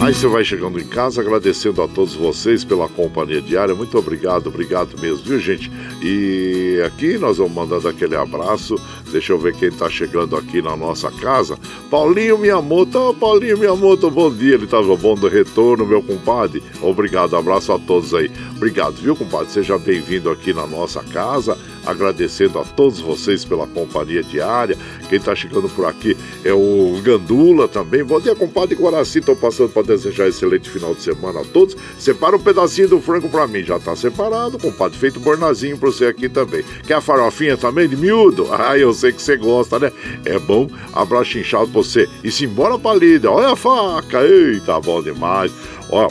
Você vai chegando em casa, agradecendo a todos vocês pela companhia diária. Muito obrigado, obrigado mesmo, viu, gente? E aqui nós vamos mandando aquele abraço. Deixa eu ver quem tá chegando aqui na nossa casa. Paulinho Miyamoto, oh, Paulinho Miyamoto, bom dia. Ele tava bom do retorno, meu compadre. Obrigado, abraço a todos aí. Obrigado, viu, compadre? Seja bem-vindo aqui na nossa casa agradecendo a todos vocês pela companhia diária. Quem está chegando por aqui é o Gandula também. Bom dia, compadre Guaraci. Estou passando para desejar excelente final de semana a todos. Separa um pedacinho do frango para mim. Já está separado, compadre. Feito bornazinho para você aqui também. Quer a farofinha também de miúdo? <laughs> Ah, eu sei que você gosta, né? É bom. Abraço inchado para você. E simbora pra lida. Olha a faca. Eita, bom demais. Ó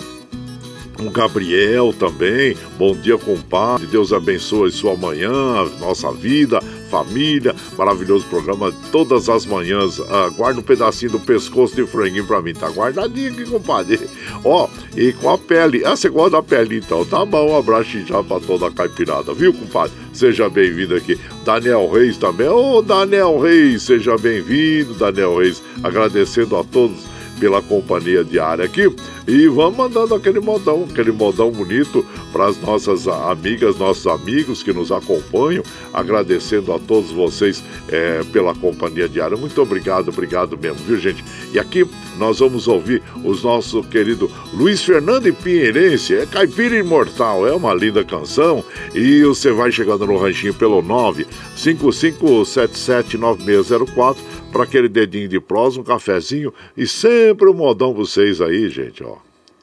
o Gabriel também. Bom dia, compadre. Deus abençoe sua manhã, nossa vida, família. Maravilhoso programa todas as manhãs. Ah, guarda um pedacinho do pescoço de franguinho pra mim. Tá guardadinho aqui, compadre. Ó, e com a pele. Ah, você gosta da pele então? Tá bom. Um abraço já pra toda a caipirada, viu, compadre? Seja bem-vindo aqui. Daniel Reis também. Ô, Daniel Reis, seja bem-vindo, Daniel Reis. Agradecendo a todos pela companhia diária aqui. E vamos mandando aquele modão, aquele modão bonito para as nossas amigas, nossos amigos que nos acompanham, agradecendo a todos vocês é, pela companhia diária. Muito obrigado, obrigado mesmo, viu gente? E aqui nós vamos ouvir o nosso querido Luiz Fernando Pinheirense, é Caipira Imortal, é uma linda canção. E você vai chegando no ranchinho pelo 955779604 para aquele dedinho de prosa, um cafezinho e sempre um modão vocês aí, gente, ó.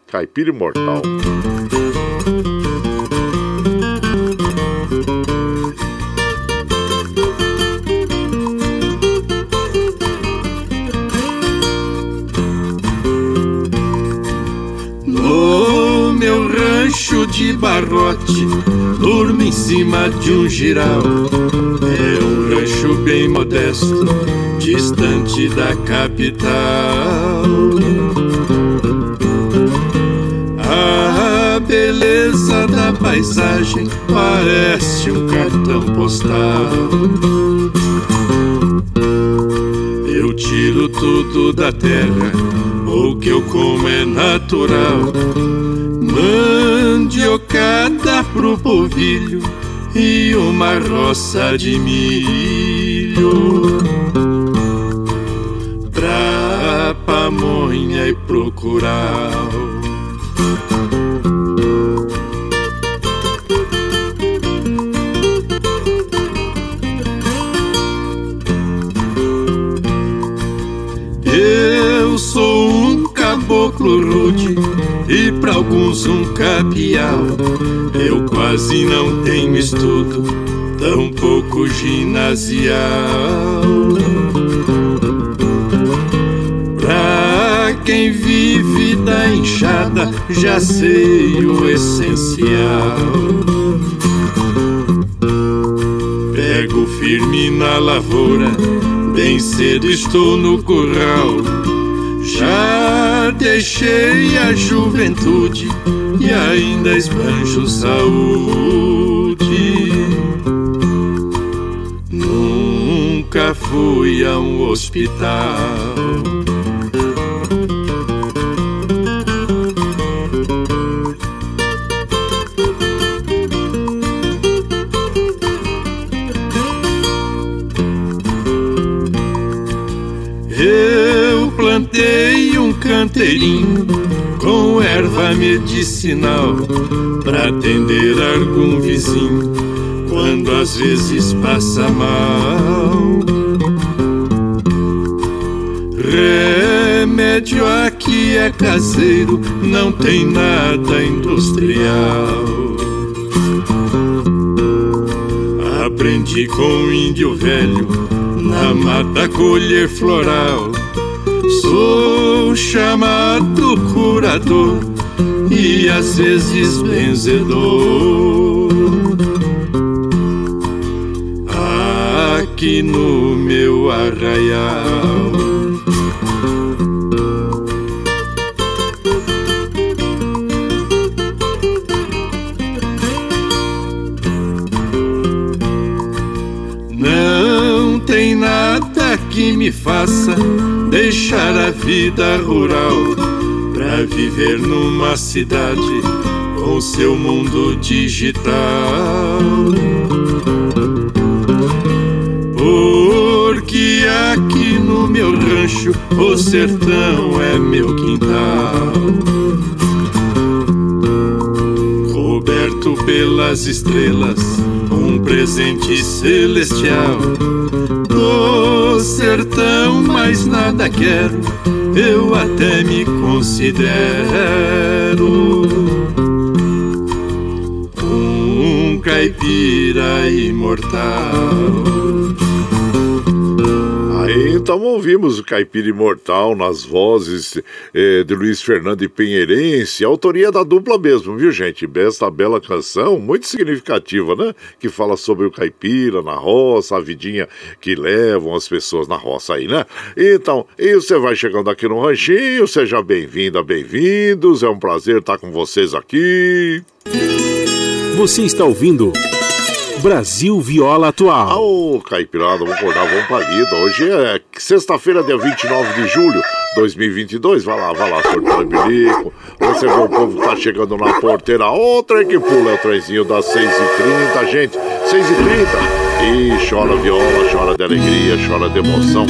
Caipira Imortal. No meu rancho de barrote, durmo em cima de um giral. É um rancho bem modesto, distante da capital. A beleza da paisagem parece um cartão postal. Eu tiro tudo da terra, o que eu como é natural. Mandiocada pro povilho e uma roça de milho pra pamonha e procurar. Eu sou um caboclo rude e para alguns um capial. Eu quase não tenho estudo, tão pouco ginasial. Pra quem vive da enxada, já sei o essencial. Pego firme na lavoura, bem cedo estou no curral. Já deixei a juventude e ainda esbanjo saúde. Nunca fui a um hospital. Um canteirinho com erva medicinal para atender algum vizinho quando às vezes passa mal. Remédio aqui é caseiro, não tem nada industrial. Aprendi com o índio velho na mata colher floral. Sou chamado curador e às vezes benzedor. Aqui no meu arraial. Não tem nada que me faça deixar a vida rural pra viver numa cidade com seu mundo digital. Porque aqui no meu rancho o sertão é meu quintal. Coberto pelas estrelas, um presente celestial. Sertão mais nada quero, eu até me considero um caipira imortal. Então ouvimos o Caipira Imortal nas vozes eh, de Luiz Fernando e Penheirense, autoria da dupla mesmo, viu gente? Esta bela canção, muito significativa, né? Que fala sobre o caipira na roça, a vidinha que levam as pessoas na roça aí, né? Então, e você vai chegando aqui no Ranchinho, seja bem-vinda, bem-vindos, é um prazer estar com vocês aqui. Você está ouvindo... Brasil Viola Atual. Ô, oh, Caipirada, vamos acordar, vamos pra lida. Hoje é sexta-feira, dia 29 de julho de 2022. Vai lá, vai lá, sorteio bilico. Você vê o povo tá chegando na porteira. Outra que pula é o trenzinho das 6h30, gente. 6h30. E chora viola, chora de alegria, chora de emoção.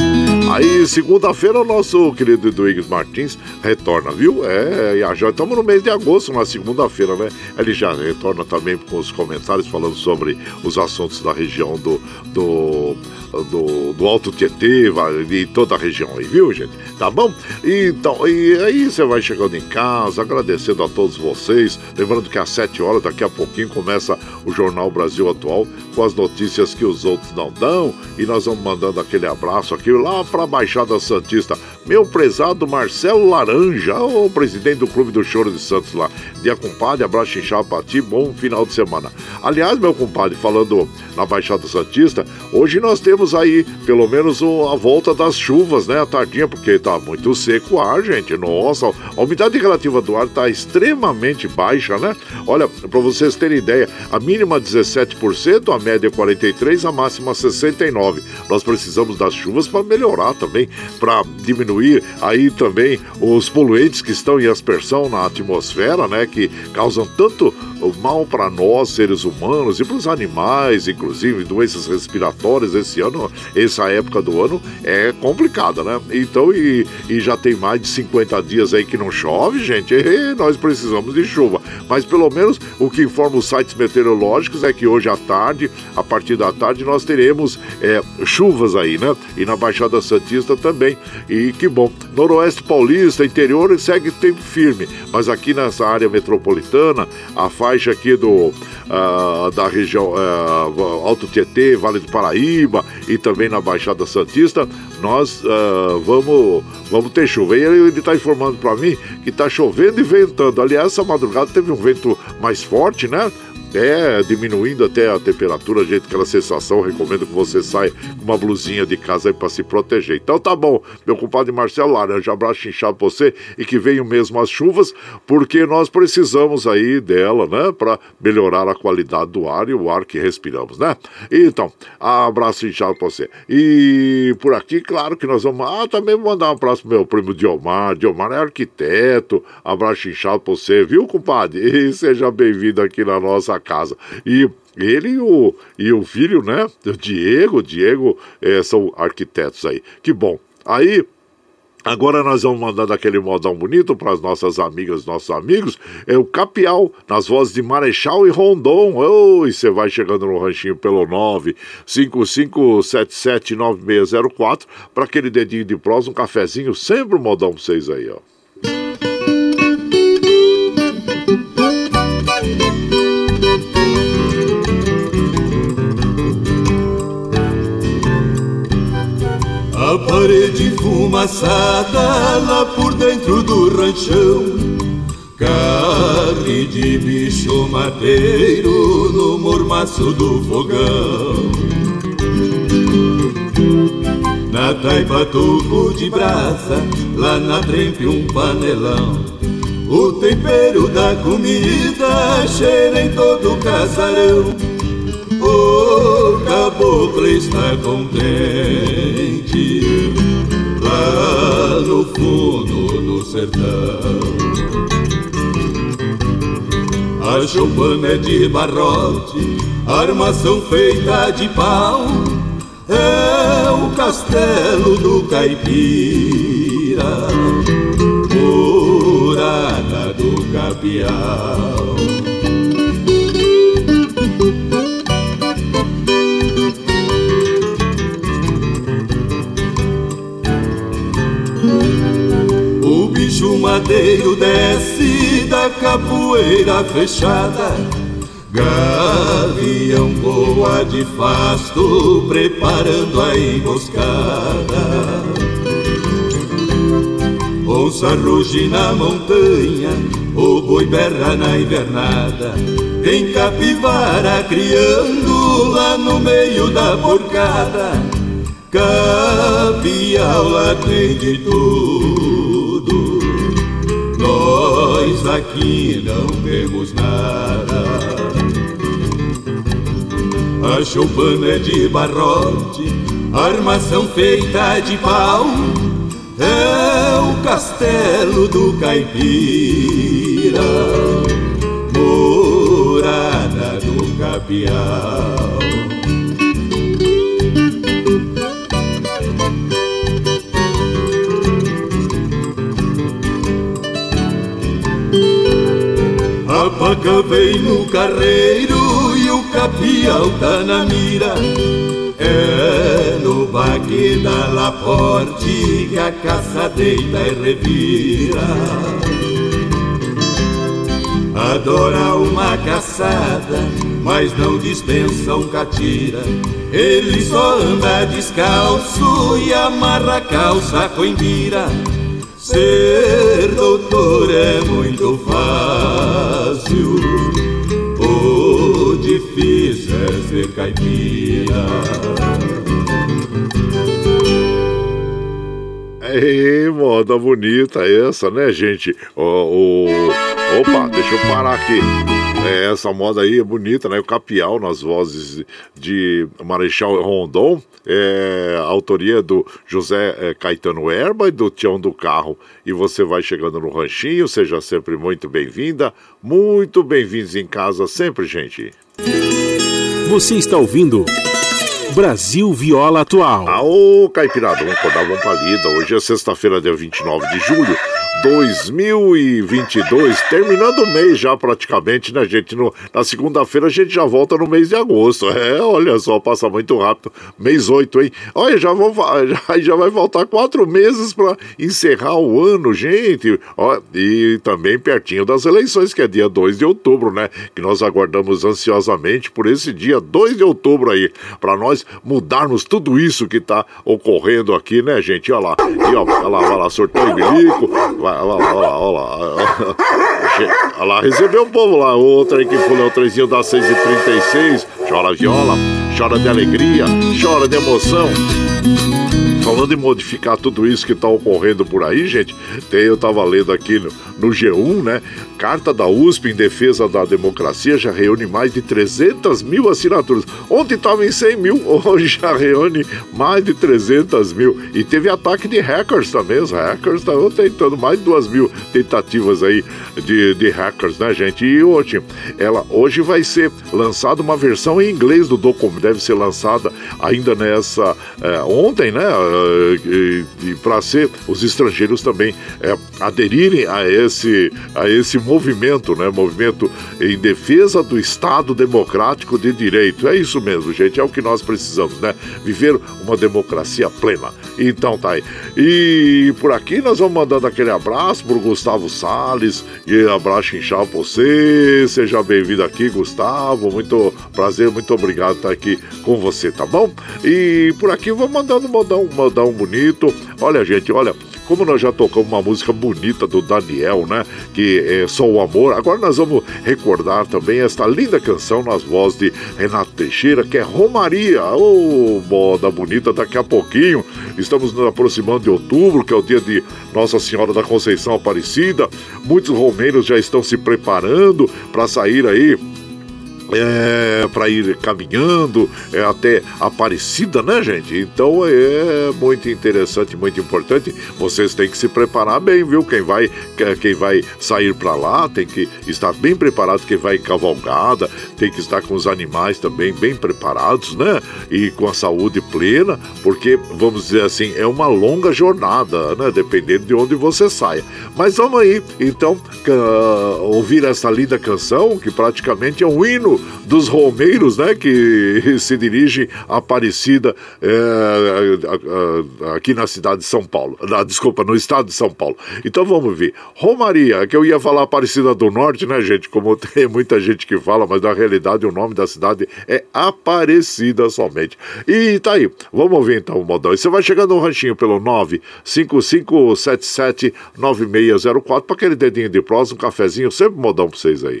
Aí, segunda-feira, o nosso querido Eduígues Martins retorna, viu? É, já estamos no mês de agosto, na segunda-feira, né? Ele já retorna também com os comentários falando sobre os assuntos da região do, do do, do Alto Tietê, de toda a região aí, viu, gente? Tá bom? Então, e aí você vai chegando em casa, agradecendo a todos vocês. Lembrando que às 7 horas, daqui a pouquinho, começa o Jornal Brasil Atual com as notícias que os outros não dão. E nós vamos mandando aquele abraço aqui lá para a Baixada Santista. Meu prezado Marcelo Laranja, o presidente do Clube do Choro de Santos lá. Dia compadre, abraço inchado pra ti, bom final de semana. Aliás, meu compadre, falando na Baixada Santista, hoje nós temos aí pelo menos a volta das chuvas, né? A tardinha, porque tá muito seco o ar, gente. Nossa, a umidade relativa do ar tá extremamente baixa, né? Olha, para vocês terem ideia, a mínima 17%, a média 43%, a máxima 69%. Nós precisamos das chuvas para melhorar também, para diminuir diminuir aí também os poluentes que estão em aspersão na atmosfera, né, que causam tanto mal para nós, seres humanos, e para os animais, inclusive, doenças respiratórias esse ano, essa época do ano é complicada, né? Então, e, e já tem mais de 50 dias aí que não chove, gente, e nós precisamos de chuva. Mas pelo menos o que informa os sites meteorológicos é que hoje à tarde, a partir da tarde, nós teremos é, chuvas aí, né? E na Baixada Santista também. E que bom. Noroeste Paulista, interior, segue tempo firme. Mas aqui nessa área metropolitana, a faixa aqui do uh, da região uh, Alto Tietê, Vale do Paraíba e também na Baixada Santista, nós uh, vamos, vamos ter chuva. E ele está informando para mim que está chovendo e ventando. Aliás, essa madrugada teve um vento mais forte, né? É, diminuindo até a temperatura, gente, aquela sensação, recomendo que você saia com uma blusinha de casa aí para se proteger. Então tá bom, meu compadre Marcelo Laranja, abraço inchado pra você e que venham mesmo as chuvas, porque nós precisamos aí dela, né, para melhorar a qualidade do ar e o ar que respiramos, né? Então, abraço inchado pra você. E por aqui, claro que nós vamos, ah, também vou mandar um abraço pro meu primo Diomar, Diomar é arquiteto, abraço inchado pra você, viu, compadre? <laughs> E seja bem-vindo aqui na nossa casa. E ele e o, e o filho, né? O Diego, Diego é, são arquitetos aí. Que bom. Aí, Agora nós vamos mandar daquele modão bonito para as nossas amigas, nossos amigos. É o Capial, nas vozes de Marechal e Rondon. Oi, você vai chegando no ranchinho pelo 955779604 para aquele dedinho de prós, um cafezinho, sempre um modão para vocês aí, ó. A parede fumaçada lá por dentro do ranchão. Carne de bicho mateiro no mormaço do fogão. Na taipa tubo de brasa, lá na trempe um panelão. O tempero da comida cheira em todo o casarão O caboclo está contente lá no fundo do sertão. A choupana é de barrote, armação feita de pau, é o castelo do caipira, morada do capial. Bicho madeiro desce da capoeira fechada. Gavião voa de fasto, preparando a emboscada. Onça ruge na montanha, o boi berra na invernada. Tem capivara criando lá no meio da porcada. Capial lá tudo aqui não temos nada. A choupana é de barrote, armação feita de pau, é o castelo do caipira, morada do capial. A paca vem no carreiro e o capial tá na mira. É no baque da Laporte que a caça deita e revira. Adora uma caçada, mas não dispensa um catira. Ele só anda descalço e amarra a calça com embira. Ser doutor é muito fácil, o difícil é ser caipira. Ei, moda bonita essa, né, gente? O. Opa, deixa eu parar aqui. É, essa moda aí é bonita, né? O Capial nas vozes de Marechal Rondon. É, autoria do José é, Caetano Erba e do Tião do Carro. E você vai chegando no ranchinho, seja sempre muito bem-vinda. Muito bem-vindos em casa sempre, gente. Você está ouvindo. Brasil Viola Atual. Aô, Caipirada, vamos acordar, vamos palida. Hoje é sexta-feira, dia 29 de julho. 2022, terminando o mês já praticamente, né, gente? No, na segunda-feira a gente já volta no mês de agosto. É, olha só, passa muito rápido. Mês 8, hein? Olha, já, vão, <laughs> já, já vai voltar quatro meses para encerrar o ano, gente. Ó, e também pertinho das eleições, que é dia 2 de outubro, né? Que nós aguardamos ansiosamente por esse dia 2 de outubro aí, para nós mudarmos tudo isso que tá ocorrendo aqui, né, gente? Olha lá, e ó, olha lá, olha lá, sorteio bilico, vai, olha lá, olha lá, olha lá. <laughs> Olha lá, recebeu um povo lá. Outra aí que foi o trenzinho das 6h36. Chora viola, chora de alegria, chora de emoção. Falando em modificar tudo isso que está ocorrendo por aí, gente, tem, eu estava lendo aqui no, no, G1, né? Carta da USP em defesa da democracia já reúne mais de 300 mil assinaturas. Ontem estava em 100 mil, <laughs> hoje já reúne mais de 300 mil. E teve ataque de hackers também. Os hackers estão tentando mais de 2 mil tentativas aí de, de hackers, né, gente? E hoje, ela, hoje vai ser lançada uma versão em inglês do documento. Deve ser lançada ainda nessa. É, ontem, né? E, e para ser os estrangeiros também é, aderirem a esse, a esse movimento, né? Movimento em defesa do Estado Democrático de Direito. É isso mesmo, gente, é o que nós precisamos, né? Viver uma democracia plena. Então tá aí. E por aqui nós vamos mandando aquele abraço pro Gustavo Sales e abraço inchado pra você. Seja bem-vindo aqui, Gustavo. Muito prazer, muito obrigado estar aqui com você, tá bom? E por aqui vou mandando mandar mandar um bonito. Olha, gente, olha. Como nós já tocamos uma música bonita do Daniel, né? Que é Só o Amor. Agora nós vamos recordar também esta linda canção nas vozes de Renato Teixeira, que é Romaria. Ô, oh, moda bonita, daqui a pouquinho. Estamos nos aproximando de outubro, que é o dia de Nossa Senhora da Conceição Aparecida. Muitos romeiros já estão se preparando para sair aí é, para ir caminhando é, até Aparecida, né, gente? Então é muito interessante, muito importante. Vocês têm que se preparar bem, viu? Quem vai, quem vai sair para lá tem que estar bem preparado. Quem vai em cavalgada tem que estar com os animais também bem preparados, né? E com a saúde plena, porque vamos dizer assim é uma longa jornada, né? Dependendo de onde você saia. Mas vamos aí, então, ouvir essa linda canção que praticamente é um hino dos romeiros, né, que <laughs> se dirigem a Aparecida é, aqui na cidade de São Paulo. Na, desculpa, no estado de São Paulo. Então vamos ver. Romaria, que eu ia falar Aparecida do Norte, né, gente? Como <laughs> tem muita gente que fala, mas na realidade o nome da cidade é Aparecida somente. E tá aí. Vamos ver então modão. E você vai chegando no ranchinho pelo 955779604 para aquele dedinho de prosa, um cafezinho, sempre modão pra vocês aí.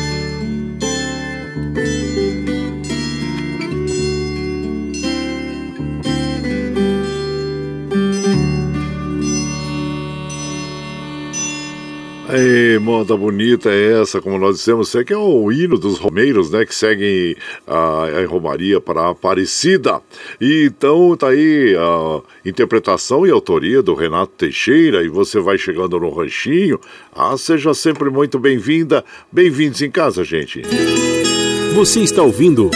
Ei, moda bonita é essa, como nós dissemos, você que é o hino dos romeiros, né, que seguem a, a Romaria para Aparecida. E então tá aí a interpretação e autoria do Renato Teixeira, e você vai chegando no ranchinho. Ah, seja sempre muito bem-vinda, bem-vindos em casa, gente. Você está ouvindo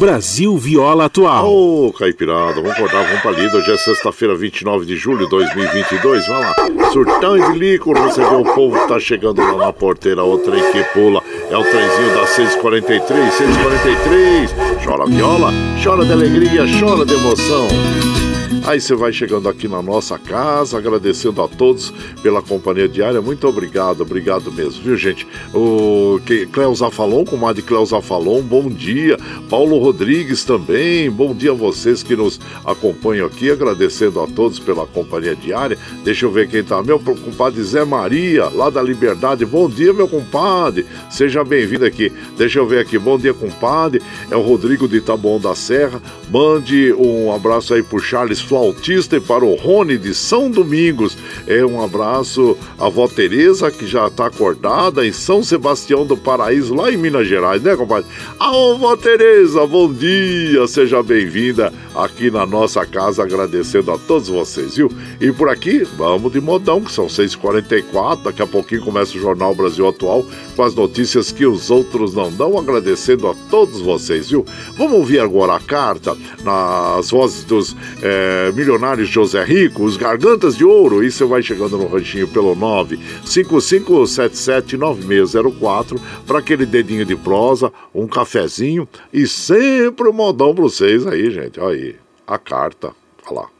Brasil Viola Atual. Ô, oh, Caipirada, vamos acordar, vamos pra lida. Hoje é sexta-feira, 29 de julho de 2022. Vai lá, surtão de lico, recebeu o povo que tá chegando lá na porteira. O trem que pula é o trenzinho da 643, 643. Chora viola, chora de alegria, chora de emoção. Aí você vai chegando aqui na nossa casa, agradecendo a todos pela companhia diária. Muito obrigado, obrigado mesmo, viu, gente? O Cleusa Falon, comadre Cleusa Falon, bom dia. Paulo Rodrigues também, bom dia a vocês que nos acompanham aqui, agradecendo a todos pela companhia diária. Deixa eu ver quem tá. Meu compadre Zé Maria, lá da Liberdade. Bom dia, meu compadre. Seja bem-vindo aqui. Deixa eu ver aqui. Bom dia, compadre. É o Rodrigo de Taboão da Serra. Mande um abraço aí pro Charles flautista, e para o Rony de São Domingos. É um abraço à vó Tereza, que já está acordada em São Sebastião do Paraíso, lá em Minas Gerais, né, compadre? Alô, vó Tereza, bom dia, seja bem-vinda aqui na nossa casa, agradecendo a todos vocês, viu? E por aqui, vamos de modão, que são 6h44, daqui a pouquinho começa o Jornal Brasil Atual, com as notícias que os outros não dão, agradecendo a todos vocês, viu? Vamos ouvir agora a carta nas vozes dos... É, Milionários José Rico, os Gargantas de Ouro. E você vai chegando no ranchinho pelo 955779604 para aquele dedinho de prosa, um cafezinho e sempre um modão para vocês aí, gente. Olha aí, a carta. Olha lá.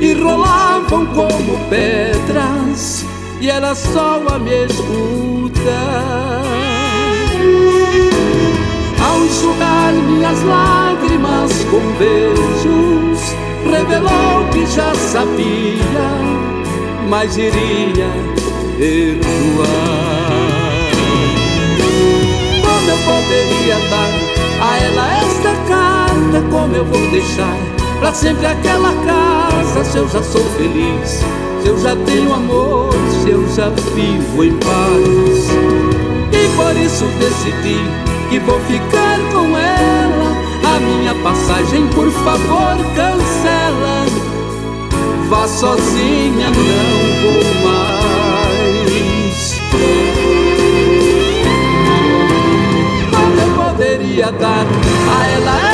e rolavam como pedras, e era só a me escutar. Ao enxugar minhas lágrimas com beijos, revelou que já sabia, mas iria perdoar. Como eu poderia dar a ela esta carta, como eu vou deixar Pra sempre aquela se eu já sou feliz Se eu já tenho amor, se eu já vivo em paz E por isso decidi que vou ficar com ela A minha passagem, por favor, cancela. Vá sozinha, não vou mais. Eu poderia dar a ela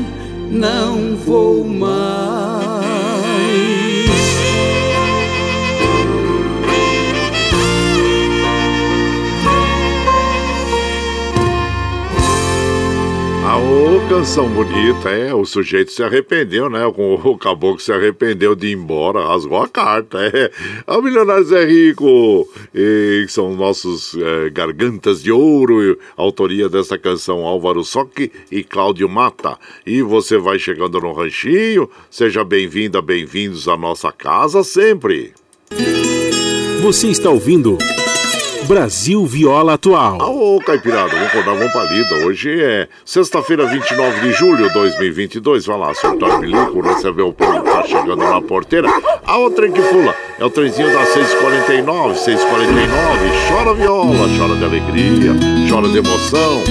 não vou mais. Canção bonita, é. O sujeito se arrependeu, né? O, <laughs> caboclo se arrependeu de ir embora, rasgou a carta, é. O Milionário Zé Rico, e, são nossos é, gargantas de ouro, autoria dessa canção Álvaro Soque e Cláudio Mata. E você vai chegando no ranchinho, seja bem-vinda, bem-vindos à nossa casa sempre. Você está ouvindo. Brasil Viola Atual. Ô, Caipirada, vamos acordar, vamos pra lida. Hoje é sexta-feira, 29 de julho de 2022. Vai lá, soltar o bilico, receber o povo que tá chegando na porteira. A outra que pula é o trenzinho das 6h49, 6h49. Chora viola, chora de alegria, chora de emoção.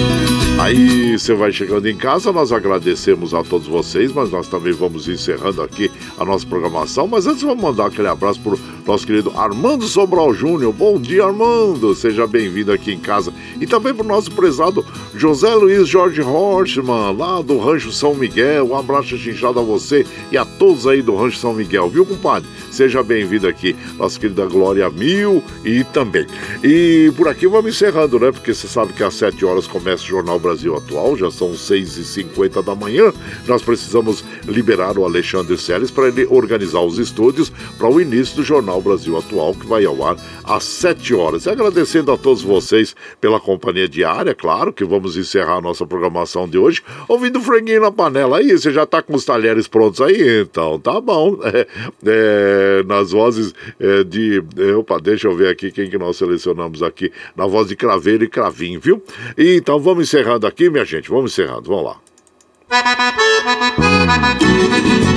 Aí você vai chegando em casa, nós agradecemos a todos vocês, mas nós também vamos encerrando aqui a nossa programação. Mas antes vamos mandar aquele abraço pro nosso querido Armando Sobral Júnior. Bom dia, Armando! Seja bem-vindo aqui em casa. E também pro nosso prezado José Luiz Jorge Horstman, lá do Rancho São Miguel. Um abraço chinchado a você e a todos aí do Rancho São Miguel, viu, compadre? Seja bem-vindo aqui, nossa querida Glória Mil e também. E por aqui vamos encerrando, né? Porque você sabe que às 7 horas começa o Jornal Brasil Atual, já são 6h50 da manhã. Nós precisamos liberar o Alexandre Seles para ele organizar os estúdios para o início do Jornal Brasil Atual, que vai ao ar às 7 horas. E agradecendo a todos vocês pela companhia diária, claro que vamos encerrar a nossa programação de hoje ouvindo franguinho na panela. Aí, você já tá com os talheres prontos aí? Então, tá bom. <laughs> É, é, nas vozes é, de. é, opa, deixa eu ver aqui quem que nós selecionamos aqui. Na voz de Craveiro e Cravinho, viu? E, então vamos encerrando aqui, minha gente. Vamos encerrando. Vamos lá. Tchau, <laughs>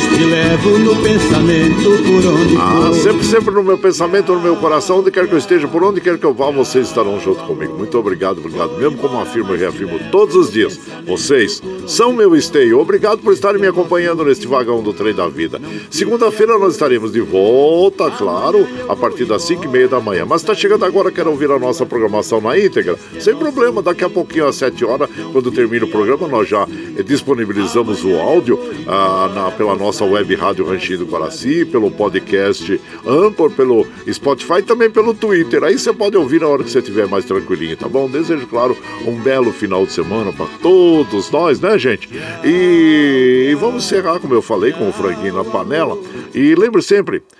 mas te levo no pensamento por onde Ah, for. sempre, sempre no meu pensamento, no meu coração, onde quer que eu esteja, por onde quer que eu vá, vocês estarão junto comigo. Muito obrigado, obrigado mesmo, como afirmo e reafirmo todos os dias. Vocês são meu esteio. Obrigado por estarem me acompanhando neste vagão do trem da vida. Segunda-feira nós estaremos de volta, claro, a partir das 5 e meia da manhã. Mas está chegando agora, quer ouvir a nossa programação na íntegra? Sem problema, daqui a pouquinho, às 7 horas, quando termina o programa, nós já disponibilizamos o áudio ah, na- pela nossa web Rádio Ranchinho do Guaraci, pelo podcast Ampor, pelo Spotify e também pelo Twitter. Aí você pode ouvir na hora que você estiver mais tranquilinho, tá bom? Desejo, claro, um belo final de semana para todos nós, né, gente? E, e vamos encerrar, como eu falei, com o franguinho na panela. E lembre sempre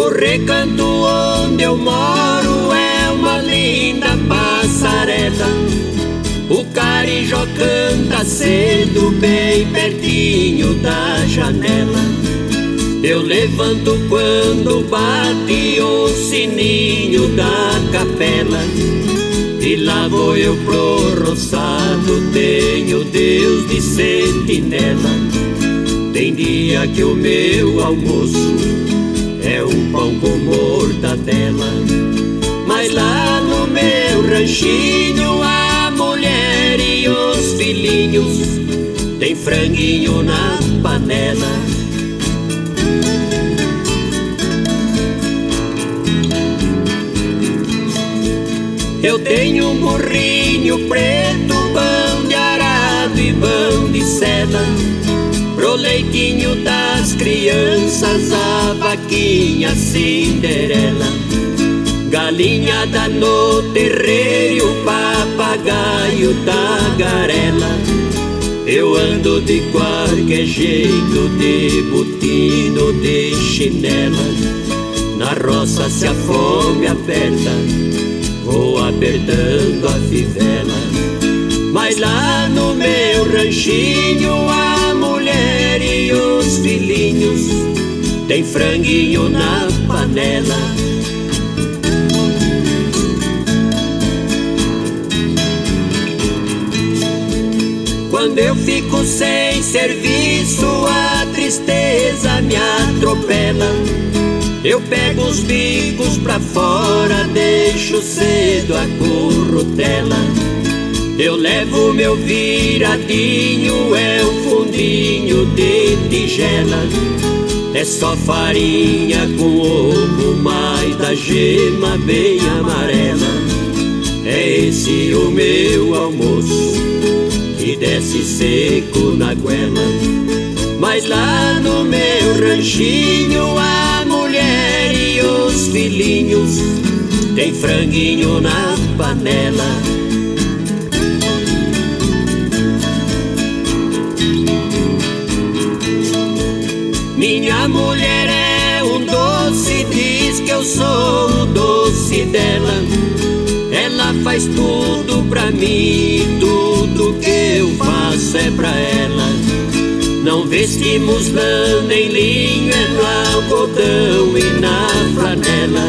O recanto onde eu moro é uma linda passarela. O carijó canta cedo, bem pertinho da janela. Eu levanto quando bate o sininho da capela. E lá vou eu pro roçado, tenho Deus de sentinela. Tem dia que o meu almoço é um pão com mortadela. Mas lá no meu ranchinho a mulher e os filhinhos, tem franguinho na panela. Eu tenho um burrinho preto, pão de arado e pão de seda. Pro leitinho das crianças, a vaquinha Cinderela. Galinhada no terreiro, papagaio tagarela. Eu ando de qualquer jeito, de botido, de chinela. Na roça se a fome aperta vou apertando a fivela. Mas lá no meu ranchinho, a mulher e os filhinhos tem franguinho na panela. Quando eu fico sem serviço, a tristeza me atropela. Eu pego os bicos pra fora, deixo cedo a currutela. Eu levo meu viradinho, é o fundinho de tigela. É só farinha com ovo, mais da gema bem amarela. É esse o meu almoço, que desce seco na goela. Mas lá no meu ranchinho, a mulher e os filhinhos tem franguinho na panela. Mulher é um doce, diz que eu sou o doce dela. Ela faz tudo pra mim, tudo que eu faço é pra ela. Não vestimos lã nem linho, é no algodão e na flanela.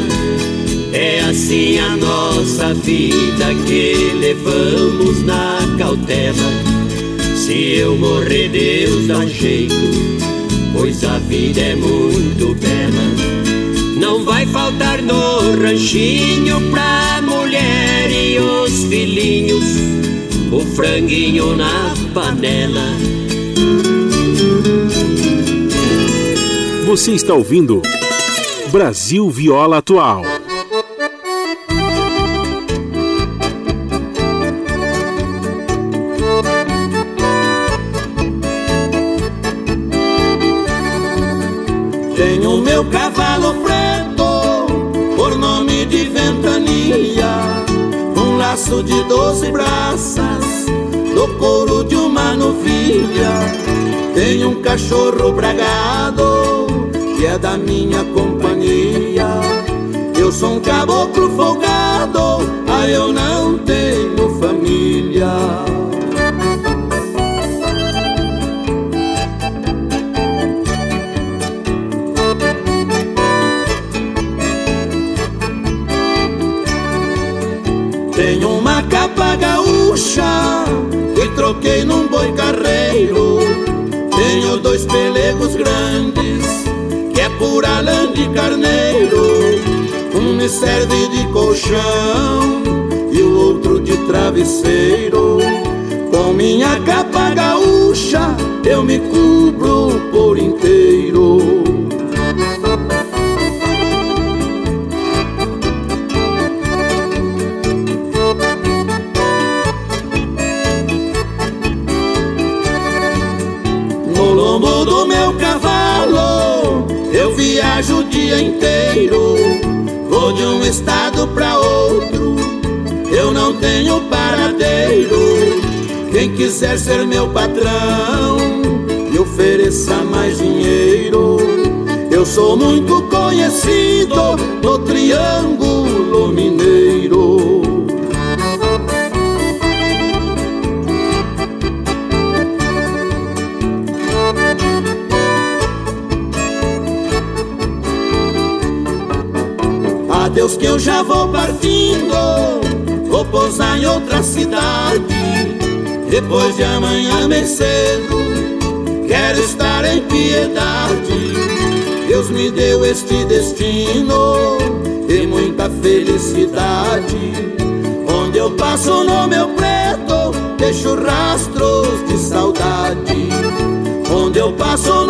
É assim a nossa vida que levamos na cautela. Se eu morrer, Deus dá jeito, pois a vida é muito bela. Não vai faltar no ranchinho pra mulher e os filhinhos, o franguinho na panela. Você está ouvindo Brasil Viola Atual. Tenho meu cavalo preto, por nome de ventania, um laço de doze braças, do couro de uma novilha. Tenho um cachorro bragado, que é da minha companhia. Eu sou um caboclo folgado, ah, eu não tenho família. Gaúcha que troquei num boi carreiro. Tenho dois pelegos grandes que é pura lã de carneiro. Um me serve de colchão e o outro de travesseiro. Com minha capa gaúcha eu me cubro por inteiro. Viajo o dia inteiro. Vou de um estado pra outro, eu não tenho paradeiro. Quem quiser ser meu patrão, me ofereça mais dinheiro. Eu sou muito conhecido no Triângulo Mineiro. Adeus que eu já vou partindo. Vou pousar em outra cidade. Depois de amanhã bem cedo Quero estar em piedade. Deus me deu este destino E muita felicidade. Onde eu passo no meu preto deixo rastros de saudade. Onde eu passo